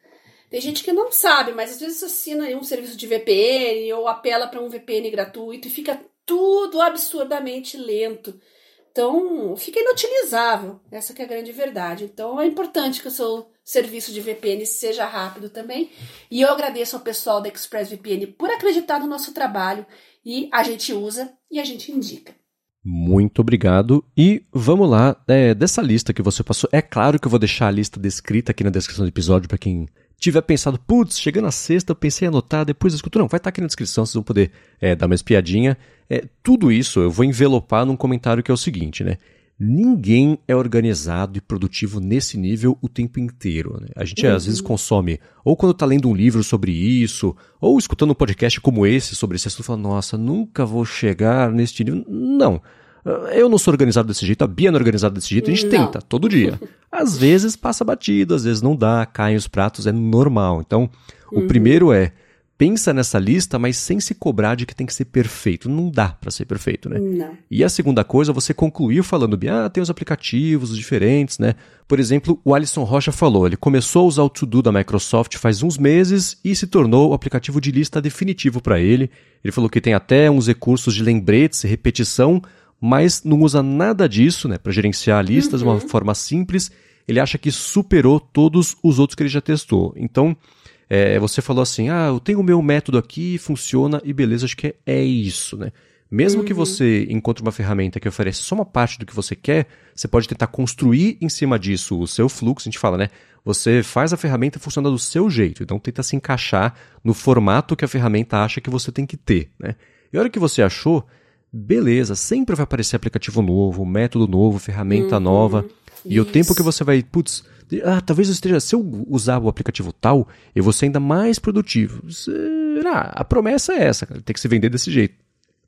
Tem gente que não sabe, mas às vezes assina um serviço de VPN ou apela para um VPN gratuito e fica tudo absurdamente lento. Então, fica inutilizável. Essa é a grande verdade. Então, é importante que o seu serviço de VPN seja rápido também. E eu agradeço ao pessoal da ExpressVPN por acreditar no nosso trabalho e a gente usa e a gente indica. Muito obrigado. E vamos lá, é, dessa lista que você passou. É claro que eu vou deixar a lista descrita aqui na descrição do episódio para quem tiver pensado, putz, chegando a sexta, eu pensei em anotar, depois escuto. Não, vai estar aqui na descrição, vocês vão poder é, dar uma espiadinha. É, tudo isso eu vou envelopar num comentário que é o seguinte, né? Ninguém é organizado e produtivo nesse nível o tempo inteiro. Né? A gente uhum. às vezes consome, ou quando está lendo um livro sobre isso, ou escutando um podcast como esse sobre esse assunto, fala, nossa, nunca vou chegar nesse nível. Não. Eu não sou organizado desse jeito, a Bia não é organizada desse jeito, a gente não. tenta, todo dia. Às vezes passa batido, às vezes não dá, caem os pratos, é normal. Então, o uhum. primeiro é pensa nessa lista, mas sem se cobrar de que tem que ser perfeito. Não dá para ser perfeito, né? Não. E a segunda coisa, você concluiu falando bem, ah, tem os aplicativos diferentes, né? Por exemplo, o Alisson Rocha falou, ele começou a usar o To-Do da Microsoft faz uns meses e se tornou o aplicativo de lista definitivo para ele. Ele falou que tem até uns recursos de lembretes e repetição, mas não usa nada disso, né, para gerenciar listas uhum. de uma uhum. forma simples. Ele acha que superou todos os outros que ele já testou. Então, é, você falou assim, ah, eu tenho o meu método aqui, funciona e beleza, acho que é, é isso, né? Mesmo uhum. que você encontre uma ferramenta que oferece só uma parte do que você quer, você pode tentar construir em cima disso o seu fluxo. A gente fala, né? Você faz a ferramenta funcionar do seu jeito, então tenta se encaixar no formato que a ferramenta acha que você tem que ter, né? E a hora que você achou, beleza, sempre vai aparecer aplicativo novo, método novo, ferramenta uhum. nova. E Isso. o tempo que você vai, putz, ah, talvez eu esteja, se eu usar o aplicativo tal, eu vou ser ainda mais produtivo. Será? A promessa é essa, tem que se vender desse jeito.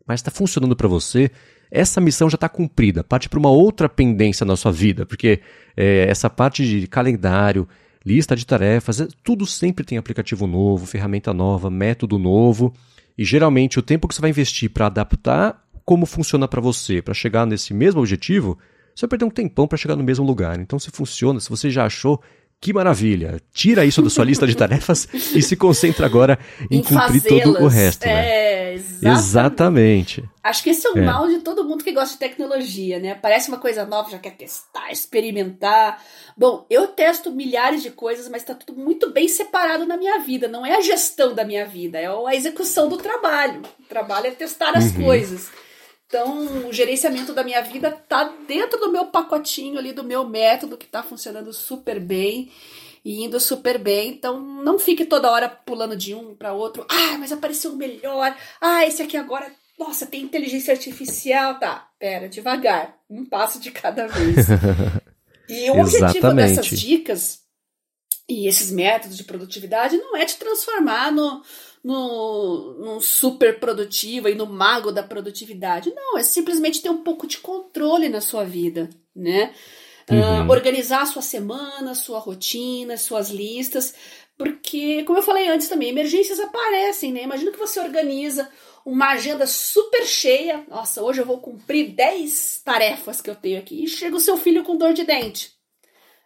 Mas está funcionando para você, essa missão já está cumprida. Parte para uma outra pendência na sua vida, porque é, essa parte de calendário, lista de tarefas, é, tudo sempre tem aplicativo novo, ferramenta nova, método novo. E geralmente o tempo que você vai investir para adaptar como funciona para você, para chegar nesse mesmo objetivo, você vai perder um tempão para chegar no mesmo lugar. Então, se funciona, se você já achou, que maravilha! Tira isso da sua lista de tarefas e se concentra agora em, em cumprir todo o resto. Né? É, exatamente. exatamente. Acho que esse é o é. mal de todo mundo que gosta de tecnologia, né? Parece uma coisa nova, já quer testar, experimentar. Bom, eu testo milhares de coisas, mas está tudo muito bem separado na minha vida. Não é a gestão da minha vida, é a execução do trabalho. O trabalho é testar as uhum. coisas. Então, o gerenciamento da minha vida tá dentro do meu pacotinho ali, do meu método, que tá funcionando super bem e indo super bem. Então, não fique toda hora pulando de um para outro. Ah, mas apareceu o melhor. Ah, esse aqui agora, nossa, tem inteligência artificial. Tá, pera, devagar. Um passo de cada vez. e o objetivo dessas dicas e esses métodos de produtividade não é te transformar no no, no super produtivo e no mago da produtividade. Não, é simplesmente ter um pouco de controle na sua vida, né? Uhum. Uh, organizar a sua semana, sua rotina, suas listas, porque, como eu falei antes também, emergências aparecem, né? Imagina que você organiza uma agenda super cheia. Nossa, hoje eu vou cumprir 10 tarefas que eu tenho aqui. E chega o seu filho com dor de dente.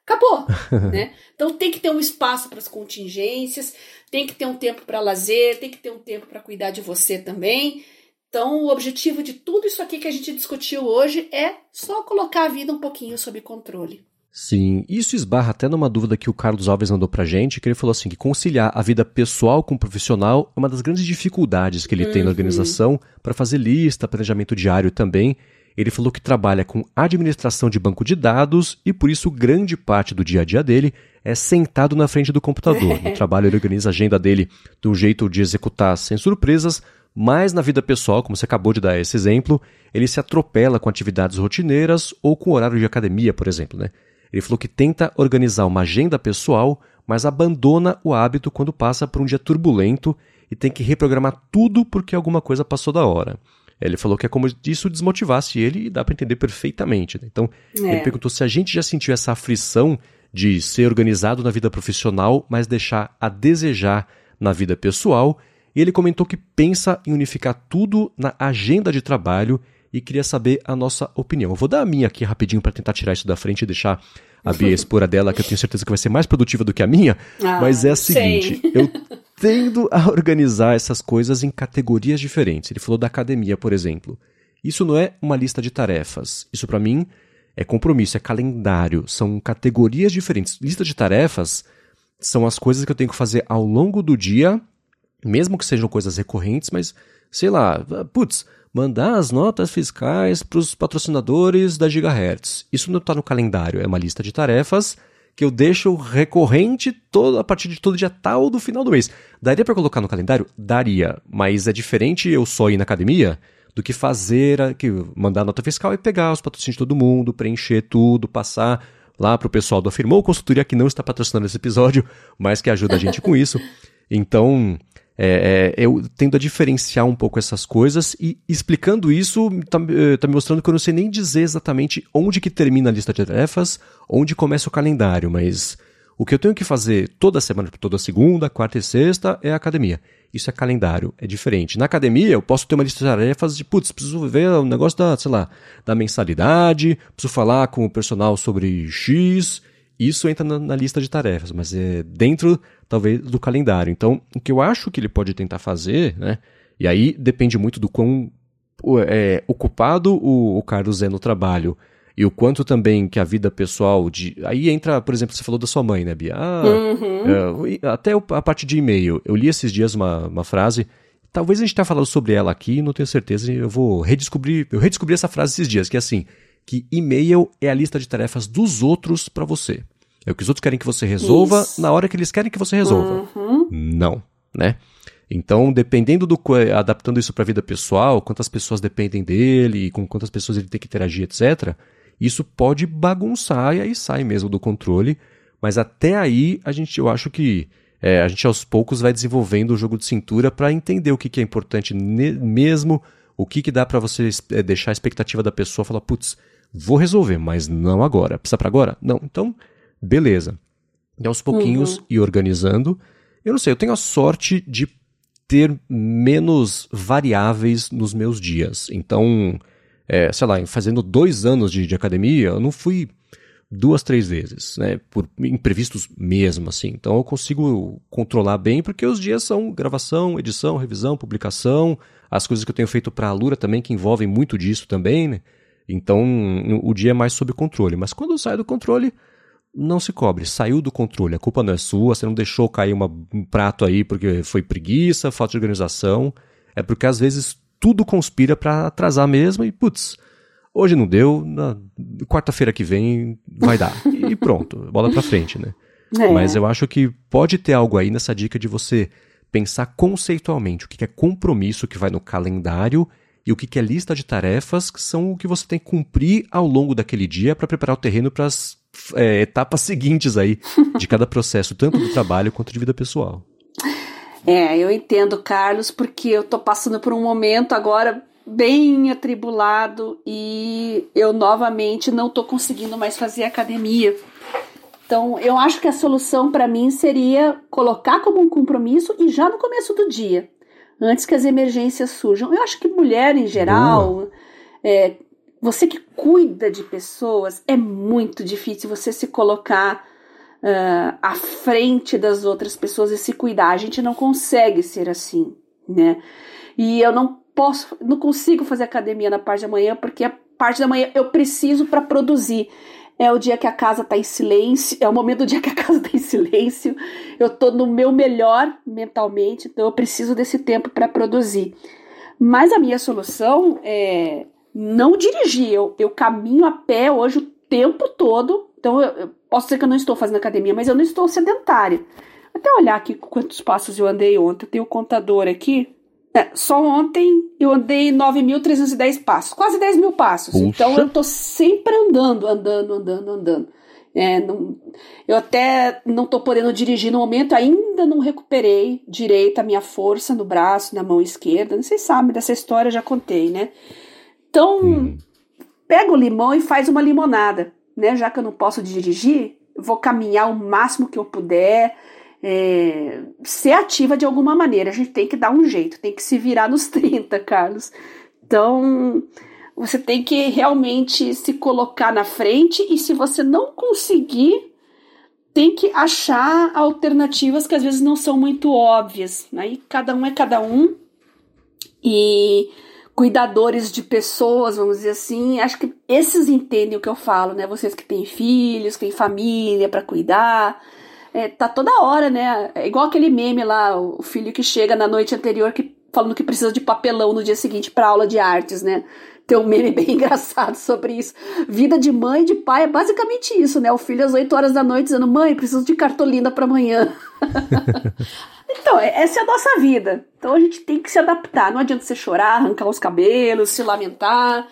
Acabou, né? Então tem que ter um espaço para as contingências, tem que ter um tempo para lazer, tem que ter um tempo para cuidar de você também. Então, o objetivo de tudo isso aqui que a gente discutiu hoje é só colocar a vida um pouquinho sob controle. Sim, isso esbarra até numa dúvida que o Carlos Alves mandou pra gente, que ele falou assim, que conciliar a vida pessoal com o profissional é uma das grandes dificuldades que ele uhum. tem na uhum. organização para fazer lista, planejamento diário também. Ele falou que trabalha com administração de banco de dados e por isso grande parte do dia a dia dele é sentado na frente do computador. No trabalho ele organiza a agenda dele de um jeito de executar sem surpresas, mas na vida pessoal, como você acabou de dar esse exemplo, ele se atropela com atividades rotineiras ou com horário de academia, por exemplo, né? Ele falou que tenta organizar uma agenda pessoal, mas abandona o hábito quando passa por um dia turbulento e tem que reprogramar tudo porque alguma coisa passou da hora. Ele falou que é como se isso desmotivasse ele e dá para entender perfeitamente. Né? Então, é. ele perguntou se a gente já sentiu essa aflição de ser organizado na vida profissional, mas deixar a desejar na vida pessoal. E ele comentou que pensa em unificar tudo na agenda de trabalho e queria saber a nossa opinião. Eu vou dar a minha aqui rapidinho para tentar tirar isso da frente e deixar a Bia expor a dela, que eu tenho certeza que vai ser mais produtiva do que a minha, ah, mas é a seguinte, sei. eu tendo a organizar essas coisas em categorias diferentes. Ele falou da academia, por exemplo. Isso não é uma lista de tarefas. Isso para mim é compromisso, é calendário, são categorias diferentes. Lista de tarefas são as coisas que eu tenho que fazer ao longo do dia, mesmo que sejam coisas recorrentes, mas sei lá, putz, mandar as notas fiscais para os patrocinadores da Gigahertz. Isso não está no calendário, é uma lista de tarefas que eu deixo recorrente todo, a partir de todo dia tal do final do mês. Daria para colocar no calendário? Daria, mas é diferente eu só ir na academia do que fazer, a, que mandar nota fiscal e pegar os patrocínios de todo mundo, preencher tudo, passar lá para o pessoal do Afirmou Consultoria, que não está patrocinando esse episódio, mas que ajuda a gente com isso. Então, é, é, eu tendo a diferenciar um pouco essas coisas e explicando isso está eh, tá me mostrando que eu não sei nem dizer exatamente onde que termina a lista de tarefas, onde começa o calendário, mas o que eu tenho que fazer toda semana, toda segunda, quarta e sexta é academia. Isso é calendário, é diferente. Na academia eu posso ter uma lista de tarefas de, putz, preciso ver o negócio da, sei lá, da mensalidade, preciso falar com o personal sobre X, isso entra na, na, lista de tarefas, mas é dentro, talvez, do calendário. Então, o que eu acho que ele pode tentar fazer, né? E aí depende muito do quão é, ocupado o, o Carlos é no trabalho e o quanto também que a vida pessoal de aí entra por exemplo você falou da sua mãe né Bia ah, Uhum. é, até a parte de e-mail eu li esses dias uma, uma frase talvez a gente tenha falado sobre ela aqui não tenho certeza eu vou redescobrir eu redescobri essa frase esses dias que é assim que e-mail é a lista de tarefas dos outros para você é o que os outros querem que você resolva Isso. na hora que eles querem que você resolva Uhum. não, né? Então, dependendo do adaptando isso para a vida pessoal, quantas pessoas dependem dele, com quantas pessoas ele tem que interagir, etc. Isso pode bagunçar e aí sai mesmo do controle. Mas até aí a gente, eu acho que é, a gente aos poucos vai desenvolvendo o jogo de cintura para entender o que, que é importante mesmo, o que, que dá para você é, deixar a expectativa da pessoa falar, putz, vou resolver, mas não agora. Precisa para agora? Não. Então, beleza. E aos pouquinhos ir organizando. Eu não sei, eu tenho a sorte de ter menos variáveis nos meus dias. Então, é, sei lá, fazendo dois anos de, de academia, eu não fui duas, três vezes, né? Por imprevistos mesmo, assim. Então eu consigo controlar bem, porque os dias são gravação, edição, revisão, publicação, as coisas que eu tenho feito para a Lura também, que envolvem muito disso também, né? Então o dia é mais sob controle. Mas quando sai do controle, não se cobre. Saiu do controle, a culpa não é sua, você não deixou cair uma- um prato aí porque foi preguiça, falta de organização. É porque às vezes tudo conspira para atrasar mesmo e, putz, hoje não deu, na quarta-feira que vem vai dar. E pronto, bola pra frente, né? É. Mas eu acho que pode ter algo aí nessa dica de você pensar conceitualmente o que é compromisso que vai no calendário e o que que é lista de tarefas que são o que você tem que cumprir ao longo daquele dia para preparar o terreno para as etapas seguintes aí de cada processo, tanto do trabalho quanto de vida pessoal. É, eu entendo, Carlos, porque eu tô passando por um momento agora bem atribulado e eu novamente não tô conseguindo mais fazer academia. Então, eu acho que a solução para mim seria colocar como um compromisso e já no começo do dia, antes que as emergências surjam. Eu acho que mulher em geral, é, você que cuida de pessoas, é muito difícil você se colocar ah, à frente das outras pessoas e se cuidar. A gente não consegue ser assim, né? E eu não posso, não consigo fazer academia na parte da manhã porque a parte da manhã eu preciso para produzir. É o dia que a casa tá em silêncio, é o momento do dia que a casa tá em silêncio. Eu tô no meu melhor mentalmente, então eu preciso desse tempo para produzir. Mas a minha solução é não dirigir. Eu, eu caminho a pé hoje o tempo todo. Então eu, eu posso dizer que eu não estou fazendo academia, mas eu não estou sedentária. Até olhar aqui quantos passos eu andei ontem. Eu tenho o contador aqui. É, só ontem eu andei 9.310 passos, quase 10 mil passos. Então eu tô sempre andando, andando, andando, andando. É, não- eu até não tô podendo dirigir no momento, ainda não recuperei direito a minha força no braço, na mão esquerda. Vocês sabem dessa história, eu já contei, né? Então, pega o limão e faz uma limonada, né? Já que eu não posso dirigir, vou caminhar o máximo que eu puder, é, ser ativa de alguma maneira. A gente tem que dar um jeito, tem que se virar nos 30, Carlos. Então, você tem que realmente se colocar na frente e se você não conseguir, tem que achar alternativas que às vezes não são muito óbvias. Aí cada um é cada um e cuidadores de pessoas, vamos dizer assim, acho que esses entendem o que eu falo, né? Vocês que têm filhos, que têm família para cuidar, é, tá toda hora, né? É igual aquele meme lá, o filho que chega na noite anterior que falando que precisa de papelão no dia seguinte para aula de artes, né? Tem um meme bem engraçado sobre isso. Vida de mãe e de pai é basicamente isso, né? O filho às 8 horas da noite dizendo: "Mãe, preciso de cartolina para amanhã". Então, é- essa é a nossa vida. Então a gente tem que se adaptar. Não adianta você chorar, arrancar os cabelos, se lamentar.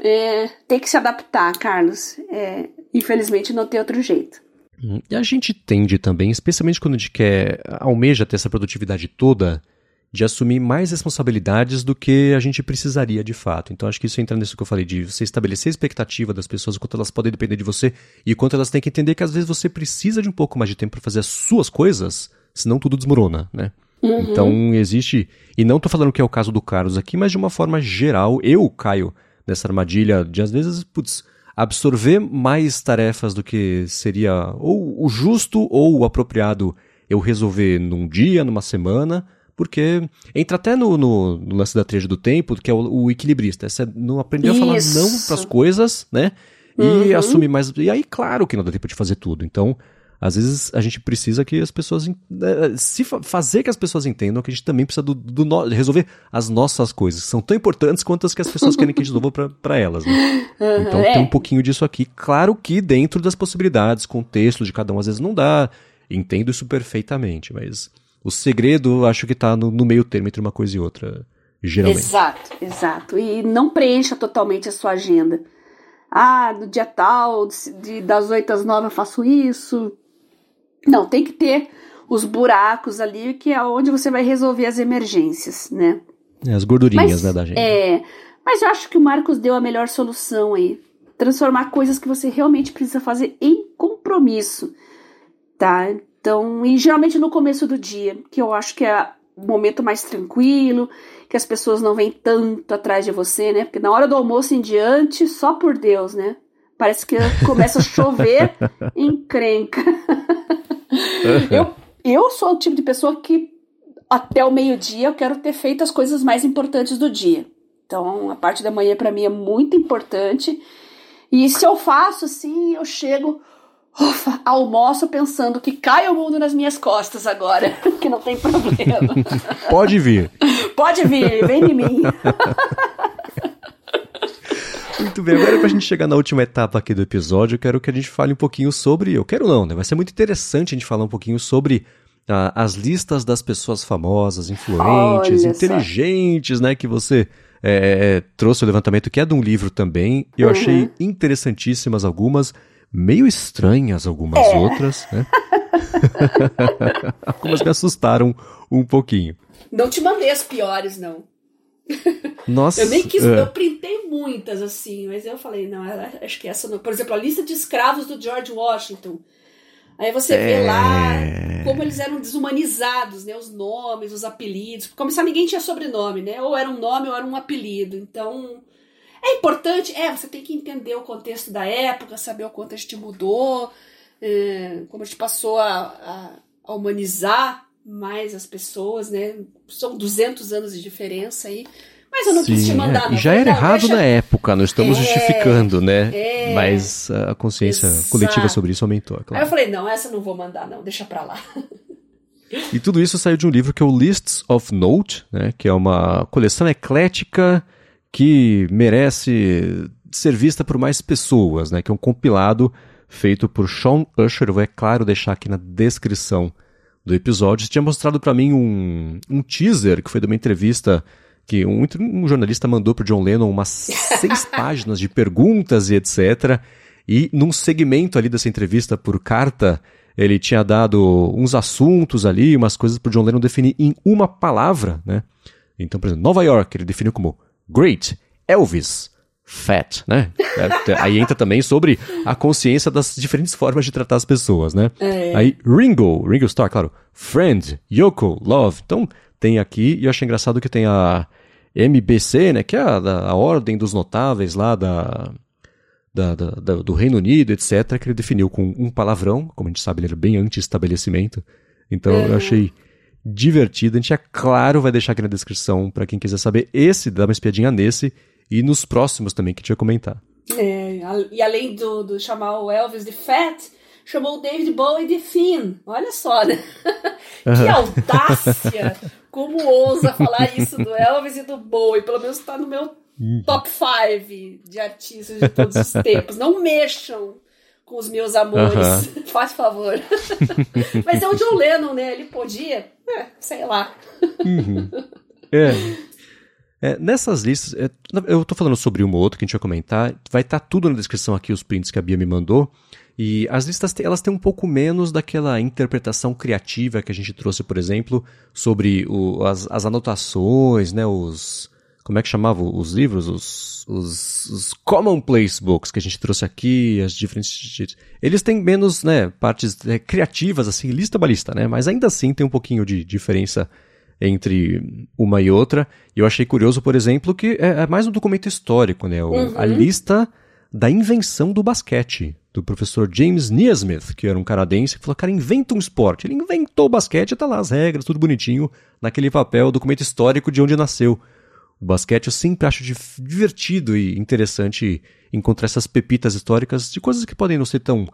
É, tem que se adaptar, Carlos. É, infelizmente não tem outro jeito. Hum, E a gente tende também, especialmente quando a gente quer, almeja ter essa produtividade toda, de assumir mais responsabilidades do que a gente precisaria de fato. Então acho que isso entra nisso que eu falei, de você estabelecer a expectativa das pessoas, o quanto elas podem depender de você, e o quanto elas têm que entender que às vezes você precisa de um pouco mais de tempo para fazer as suas coisas, senão tudo desmorona, né? Então existe, e não tô falando que é o caso do Carlos aqui, mas de uma forma geral, eu caio nessa armadilha de às vezes, putz, absorver mais tarefas do que seria ou o justo ou o apropriado eu resolver num dia, numa semana, porque entra até no, no, no lance da trilha do tempo, que é o, o equilibrista, essa, não aprender a falar não para as coisas, né? e assumir mais. E aí, claro que não dá tempo de fazer tudo. Então, às vezes a gente precisa que as pessoas. eh, Se fa- fazer que as pessoas entendam que a gente também precisa do, do no- resolver as nossas coisas, que são tão importantes quanto as que as pessoas querem que a gente resolva pra elas, né? Então é. tem um pouquinho disso aqui. Claro que dentro das possibilidades, contexto de cada um, às vezes não dá. Entendo isso perfeitamente, mas o segredo acho que tá no, no meio termo entre uma coisa e outra, geralmente. Exato, exato. E não preencha totalmente a sua agenda. Ah, no dia tal, de- das 8 às 9 eu faço isso. Não, tem que ter os buracos ali, que é onde você vai resolver as emergências, né? É, As gordurinhas, Mas, né, da gente. É, mas eu acho que o Marcos deu a melhor solução aí. Transformar coisas que você realmente precisa fazer em compromisso, tá? Então, e geralmente no começo do dia, que eu acho que é o momento mais tranquilo, que as pessoas não vêm tanto atrás de você, né? Porque na hora do almoço em diante, só por Deus, né? Parece que começa a chover encrenca. eu, eu sou o tipo de pessoa que até o meio-dia eu quero ter feito as coisas mais importantes do dia. Então, a parte da manhã para mim é muito importante. E se eu faço assim, eu chego, ufa, almoço pensando que cai o mundo nas minhas costas agora, que não tem problema. Pode vir. Pode vir, vem em mim. Muito bem, agora pra gente chegar na última etapa aqui do episódio, eu quero que a gente fale um pouquinho sobre. Eu quero não, né? Vai ser muito interessante a gente falar um pouquinho sobre ah, as listas das pessoas famosas, influentes, Olha só. inteligentes, né? Que você é, trouxe o levantamento, que é de um livro também. Eu Uhum. achei interessantíssimas algumas, meio estranhas algumas É. outras, né? algumas me assustaram um pouquinho. Não te mandei as piores, não. Nossa. Eu nem quis, é. eu printei muitas, assim, mas eu falei, não, acho que essa não. Por exemplo, a lista de escravos do George Washington. Aí você vê É. lá como eles eram desumanizados, né? Os nomes, os apelidos. Como se ninguém tinha sobrenome, né? Ou era um nome ou era um apelido. Então, é importante, é, você tem que entender o contexto da época, saber o quanto a gente mudou, é, como a gente passou a, a- a humanizar mais as pessoas, né? São 200 anos de diferença aí. Mas eu não quis te Sim, mandar, é. não. E já era não, errado deixa- na época, não estamos É, justificando, né? é. Mas a consciência Exato. coletiva sobre isso aumentou, é Aí eu claro. falei, não, essa eu não vou mandar, não, deixa pra lá. E tudo isso saiu de um livro que é o Lists of Note, né? Que é uma coleção eclética que merece ser vista por mais pessoas, né? Que é um compilado feito por Sean Usher. Eu vou, é claro, deixar aqui na descrição do episódio. Você tinha mostrado pra mim um, um teaser que foi de uma entrevista que um, um jornalista mandou pro John Lennon umas seis páginas de perguntas e etc. E num segmento ali dessa entrevista por carta, ele tinha dado uns assuntos ali, umas coisas pro John Lennon definir em uma palavra, né? Então, por exemplo, Nova York, ele definiu como Great, Elvis, Fat, né? É, Aí entra também sobre a consciência das diferentes formas de tratar as pessoas, né? Aí Ringo, Ringo Starr, claro, Friend, Yoko, Love. Então, tem aqui, e eu achei engraçado que tem a MBC, né? Que é a, a ordem dos notáveis lá da, da, da- da- do Reino Unido, etc., que ele definiu com um palavrão, como a gente sabe, ele era bem anti-estabelecimento. Então eu achei divertido. A gente, é claro, vai deixar aqui na descrição para quem quiser saber esse, dá uma espiadinha nesse, e nos próximos também que a gente vai comentar. É, e além do, do chamar o Elvis de Fat, chamou o David Bowie de Finn. Olha só, né? que audácia! Como ousa falar isso do Elvis e do Bowie? Pelo menos tá no meu top 5 de artistas de todos os tempos. Não mexam com os meus amores, faz favor. Mas é o John Lennon, né? Ele podia, é, sei lá. É. É, nessas listas, é, eu tô falando sobre uma ou outra que a gente vai comentar, vai estar tudo na descrição aqui, os prints que a Bia me mandou, e as listas, elas têm um pouco menos daquela interpretação criativa que a gente trouxe, por exemplo, sobre o- as, as anotações, né, os... Como é que chamava os livros? Os, os, os commonplace books que a gente trouxe aqui, as diferentes... Eles têm menos, né, partes é, criativas, assim, lista by lista, né, mas ainda assim tem um pouquinho de diferença entre uma e outra. E eu achei curioso, por exemplo, que é, é mais um documento histórico, né? O- A lista da invenção do basquete, do professor James Neesmith, que era um canadense, que falou, cara, inventa um esporte. Ele inventou o basquete, tá lá as regras, tudo bonitinho, naquele papel, documento histórico de onde nasceu basquete, eu sempre acho divertido e interessante encontrar essas pepitas históricas de coisas que podem não ser tão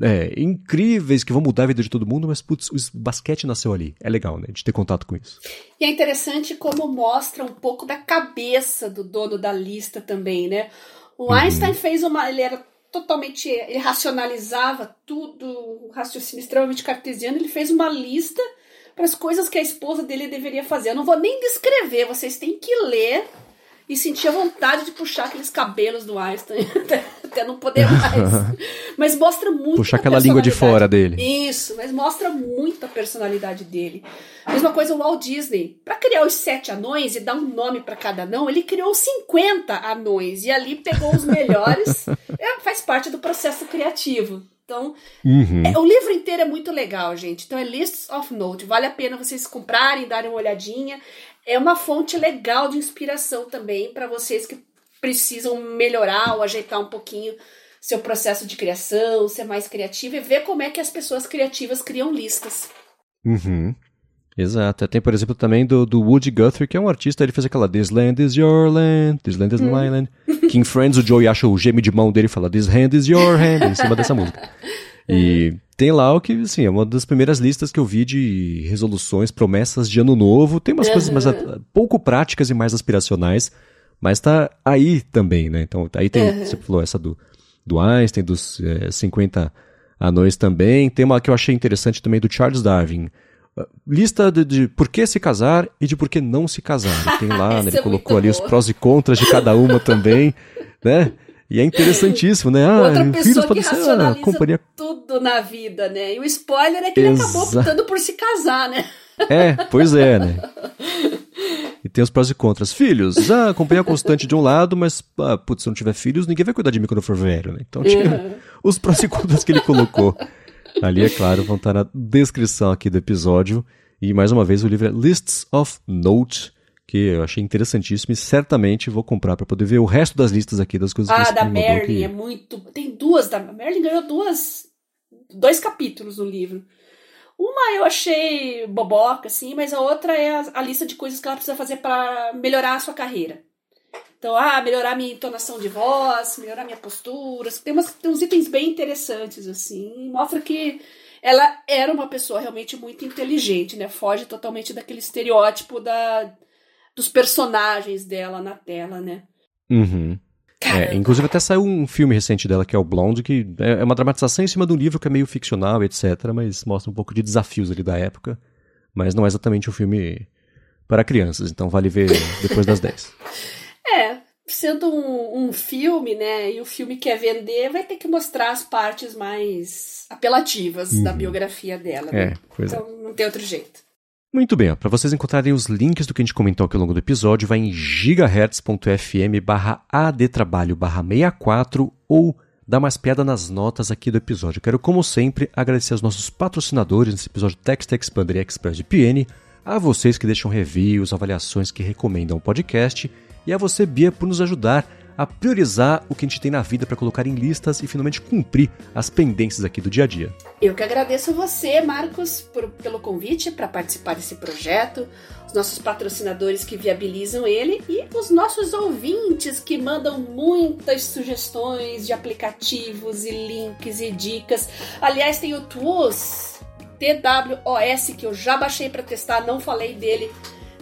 é, incríveis, que vão mudar a vida de todo mundo, mas putz, o basquete nasceu ali. É legal, né? De ter contato com isso. E é interessante como mostra um pouco da cabeça do dono da lista também, né? O uhum. Einstein fez uma. Ele era totalmente. Ele racionalizava tudo, um raciocínio extremamente cartesiano. Ele fez uma lista para as coisas que a esposa dele deveria fazer. Eu não vou nem descrever, vocês têm que ler e sentir a vontade de puxar aqueles cabelos do Einstein até não poder mais. mas mostra muito. Puxar aquela língua de fora dele. Isso, mas mostra muito a personalidade dele. Mesma coisa o Walt Disney. Para criar os sete anões e dar um nome para cada anão, ele criou 50 anões e ali pegou os melhores. é, faz parte do processo criativo. Então, uhum. é, o livro inteiro é muito legal, gente. Então, é Lists of Note. Vale a pena vocês comprarem, darem uma olhadinha. É uma fonte legal de inspiração também para vocês que precisam melhorar ou ajeitar um pouquinho seu processo de criação, ser mais criativo e ver como é que as pessoas criativas criam listas. Uhum. Exato. Tem, por exemplo, também do, do Woody Guthrie, que é um artista, ele fez aquela This Land is Your Land, This Land is hum. My Land. King Friends, o Joey acha o geme de mão dele e fala This Hand is Your Hand, em cima dessa música. E tem lá o que, assim, é uma das primeiras listas que eu vi de resoluções, promessas de ano novo. Tem umas uhum. coisas mais pouco práticas e mais aspiracionais, mas tá aí também, né? Então, aí tem, uhum. você falou essa do, do Einstein, dos é, 50 anões também. Tem uma que eu achei interessante também do Charles Darwin. Uh, lista de, de por que se casar e de por que não se casar. Tem lá, né, ele é colocou ali boa. os prós e contras de cada uma também, né? E é interessantíssimo, né? Ah, Outra pessoa que racionaliza ser, ah, companhia... tudo na vida, né? E o spoiler é que Exa... ele acabou optando por se casar, né? É, pois é, né? E tem os prós e contras. Filhos, ah, acompanha constante de um lado, mas, ah, putz, se não tiver filhos, ninguém vai cuidar de mim quando eu for velho, né? Então tinha uhum. os prós e contras que ele colocou. Ali, é claro, vão estar na descrição aqui do episódio. E mais uma vez, o livro é Lists of Note, que eu achei interessantíssimo e certamente vou comprar para poder ver o resto das listas aqui das coisas ah, que Ah, da Merlin é muito. Tem duas da Merlin ganhou duas, dois capítulos no livro. Uma eu achei boboca, assim, mas a outra é a, a lista de coisas que ela precisa fazer para melhorar a sua carreira. Então, ah, melhorar minha entonação de voz, melhorar minha postura. Tem, umas, tem uns itens bem interessantes, assim. Mostra que ela era uma pessoa realmente muito inteligente, né? Foge totalmente daquele estereótipo da, dos personagens dela na tela, né? Uhum. É, inclusive até saiu um filme recente dela que é o Blonde, que é, é uma dramatização em cima de um livro que é meio ficcional, etc, mas mostra um pouco de desafios ali da época, mas não é exatamente um filme para crianças, então vale ver depois das 10. É, sendo um, um, filme, né, e o filme quer vender, vai ter que mostrar as partes mais apelativas uhum. da biografia dela, né? É, então é. não tem outro jeito. Muito bem, para vocês encontrarem os links do que a gente comentou aqui ao longo do episódio, vai em gigahertz.fm barra adtrabalho barra 64 ou dá mais piada nas notas aqui do episódio. Quero, como sempre, agradecer aos nossos patrocinadores nesse episódio Text Expander e ExpressVPN, a vocês que deixam reviews, avaliações que recomendam o podcast e a você, Bia, por nos ajudar a priorizar o que a gente tem na vida para colocar em listas e finalmente cumprir as pendências aqui do dia a dia. Eu que agradeço você, Marcos, por, pelo convite para participar desse projeto, os nossos patrocinadores que viabilizam ele e os nossos ouvintes que mandam muitas sugestões de aplicativos e links e dicas. Aliás, tem o TWOS, TWOS, que eu já baixei para testar, não falei dele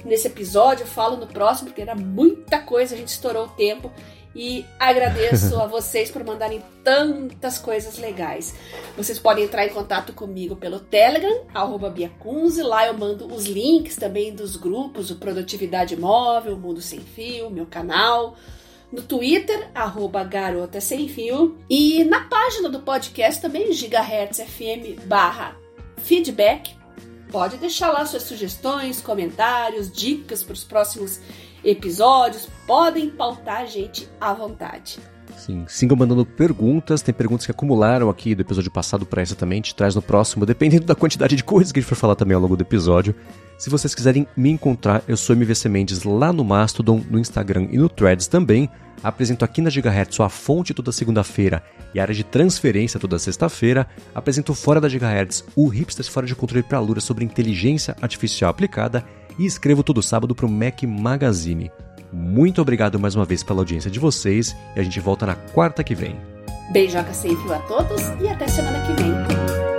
nesse episódio, falo no próximo, porque era muita coisa, a gente estourou o tempo. E agradeço a vocês por mandarem tantas coisas legais. Vocês podem entrar em contato comigo pelo Telegram, arroba Biacunze. Lá eu mando os links também dos grupos, o Produtividade Móvel, Mundo Sem Fio, meu canal. No Twitter, arroba Garota Sem Fio. E na página do podcast também, Gigahertz FM barra feedback. Pode deixar lá suas sugestões, comentários, dicas para os próximos episódios podem pautar a gente à vontade. Sim, sigam mandando perguntas. Tem perguntas que acumularam aqui do episódio passado para essa também. Gente traz no próximo, dependendo da quantidade de coisas que a gente for falar também ao longo do episódio. Se vocês quiserem me encontrar, eu sou MVC Mendes lá no Mastodon, no Instagram e no Threads também. Apresento aqui na Gigahertz a fonte toda segunda-feira e a área de transferência toda sexta-feira. Apresento fora da Gigahertz o Hipsters Fora de Controle para a Lura sobre inteligência artificial aplicada e escrevo todo sábado para o Mac Magazine. Muito obrigado mais uma vez pela audiência de vocês e a gente volta na quarta que vem. Beijoca sem fio a todos e até semana que vem.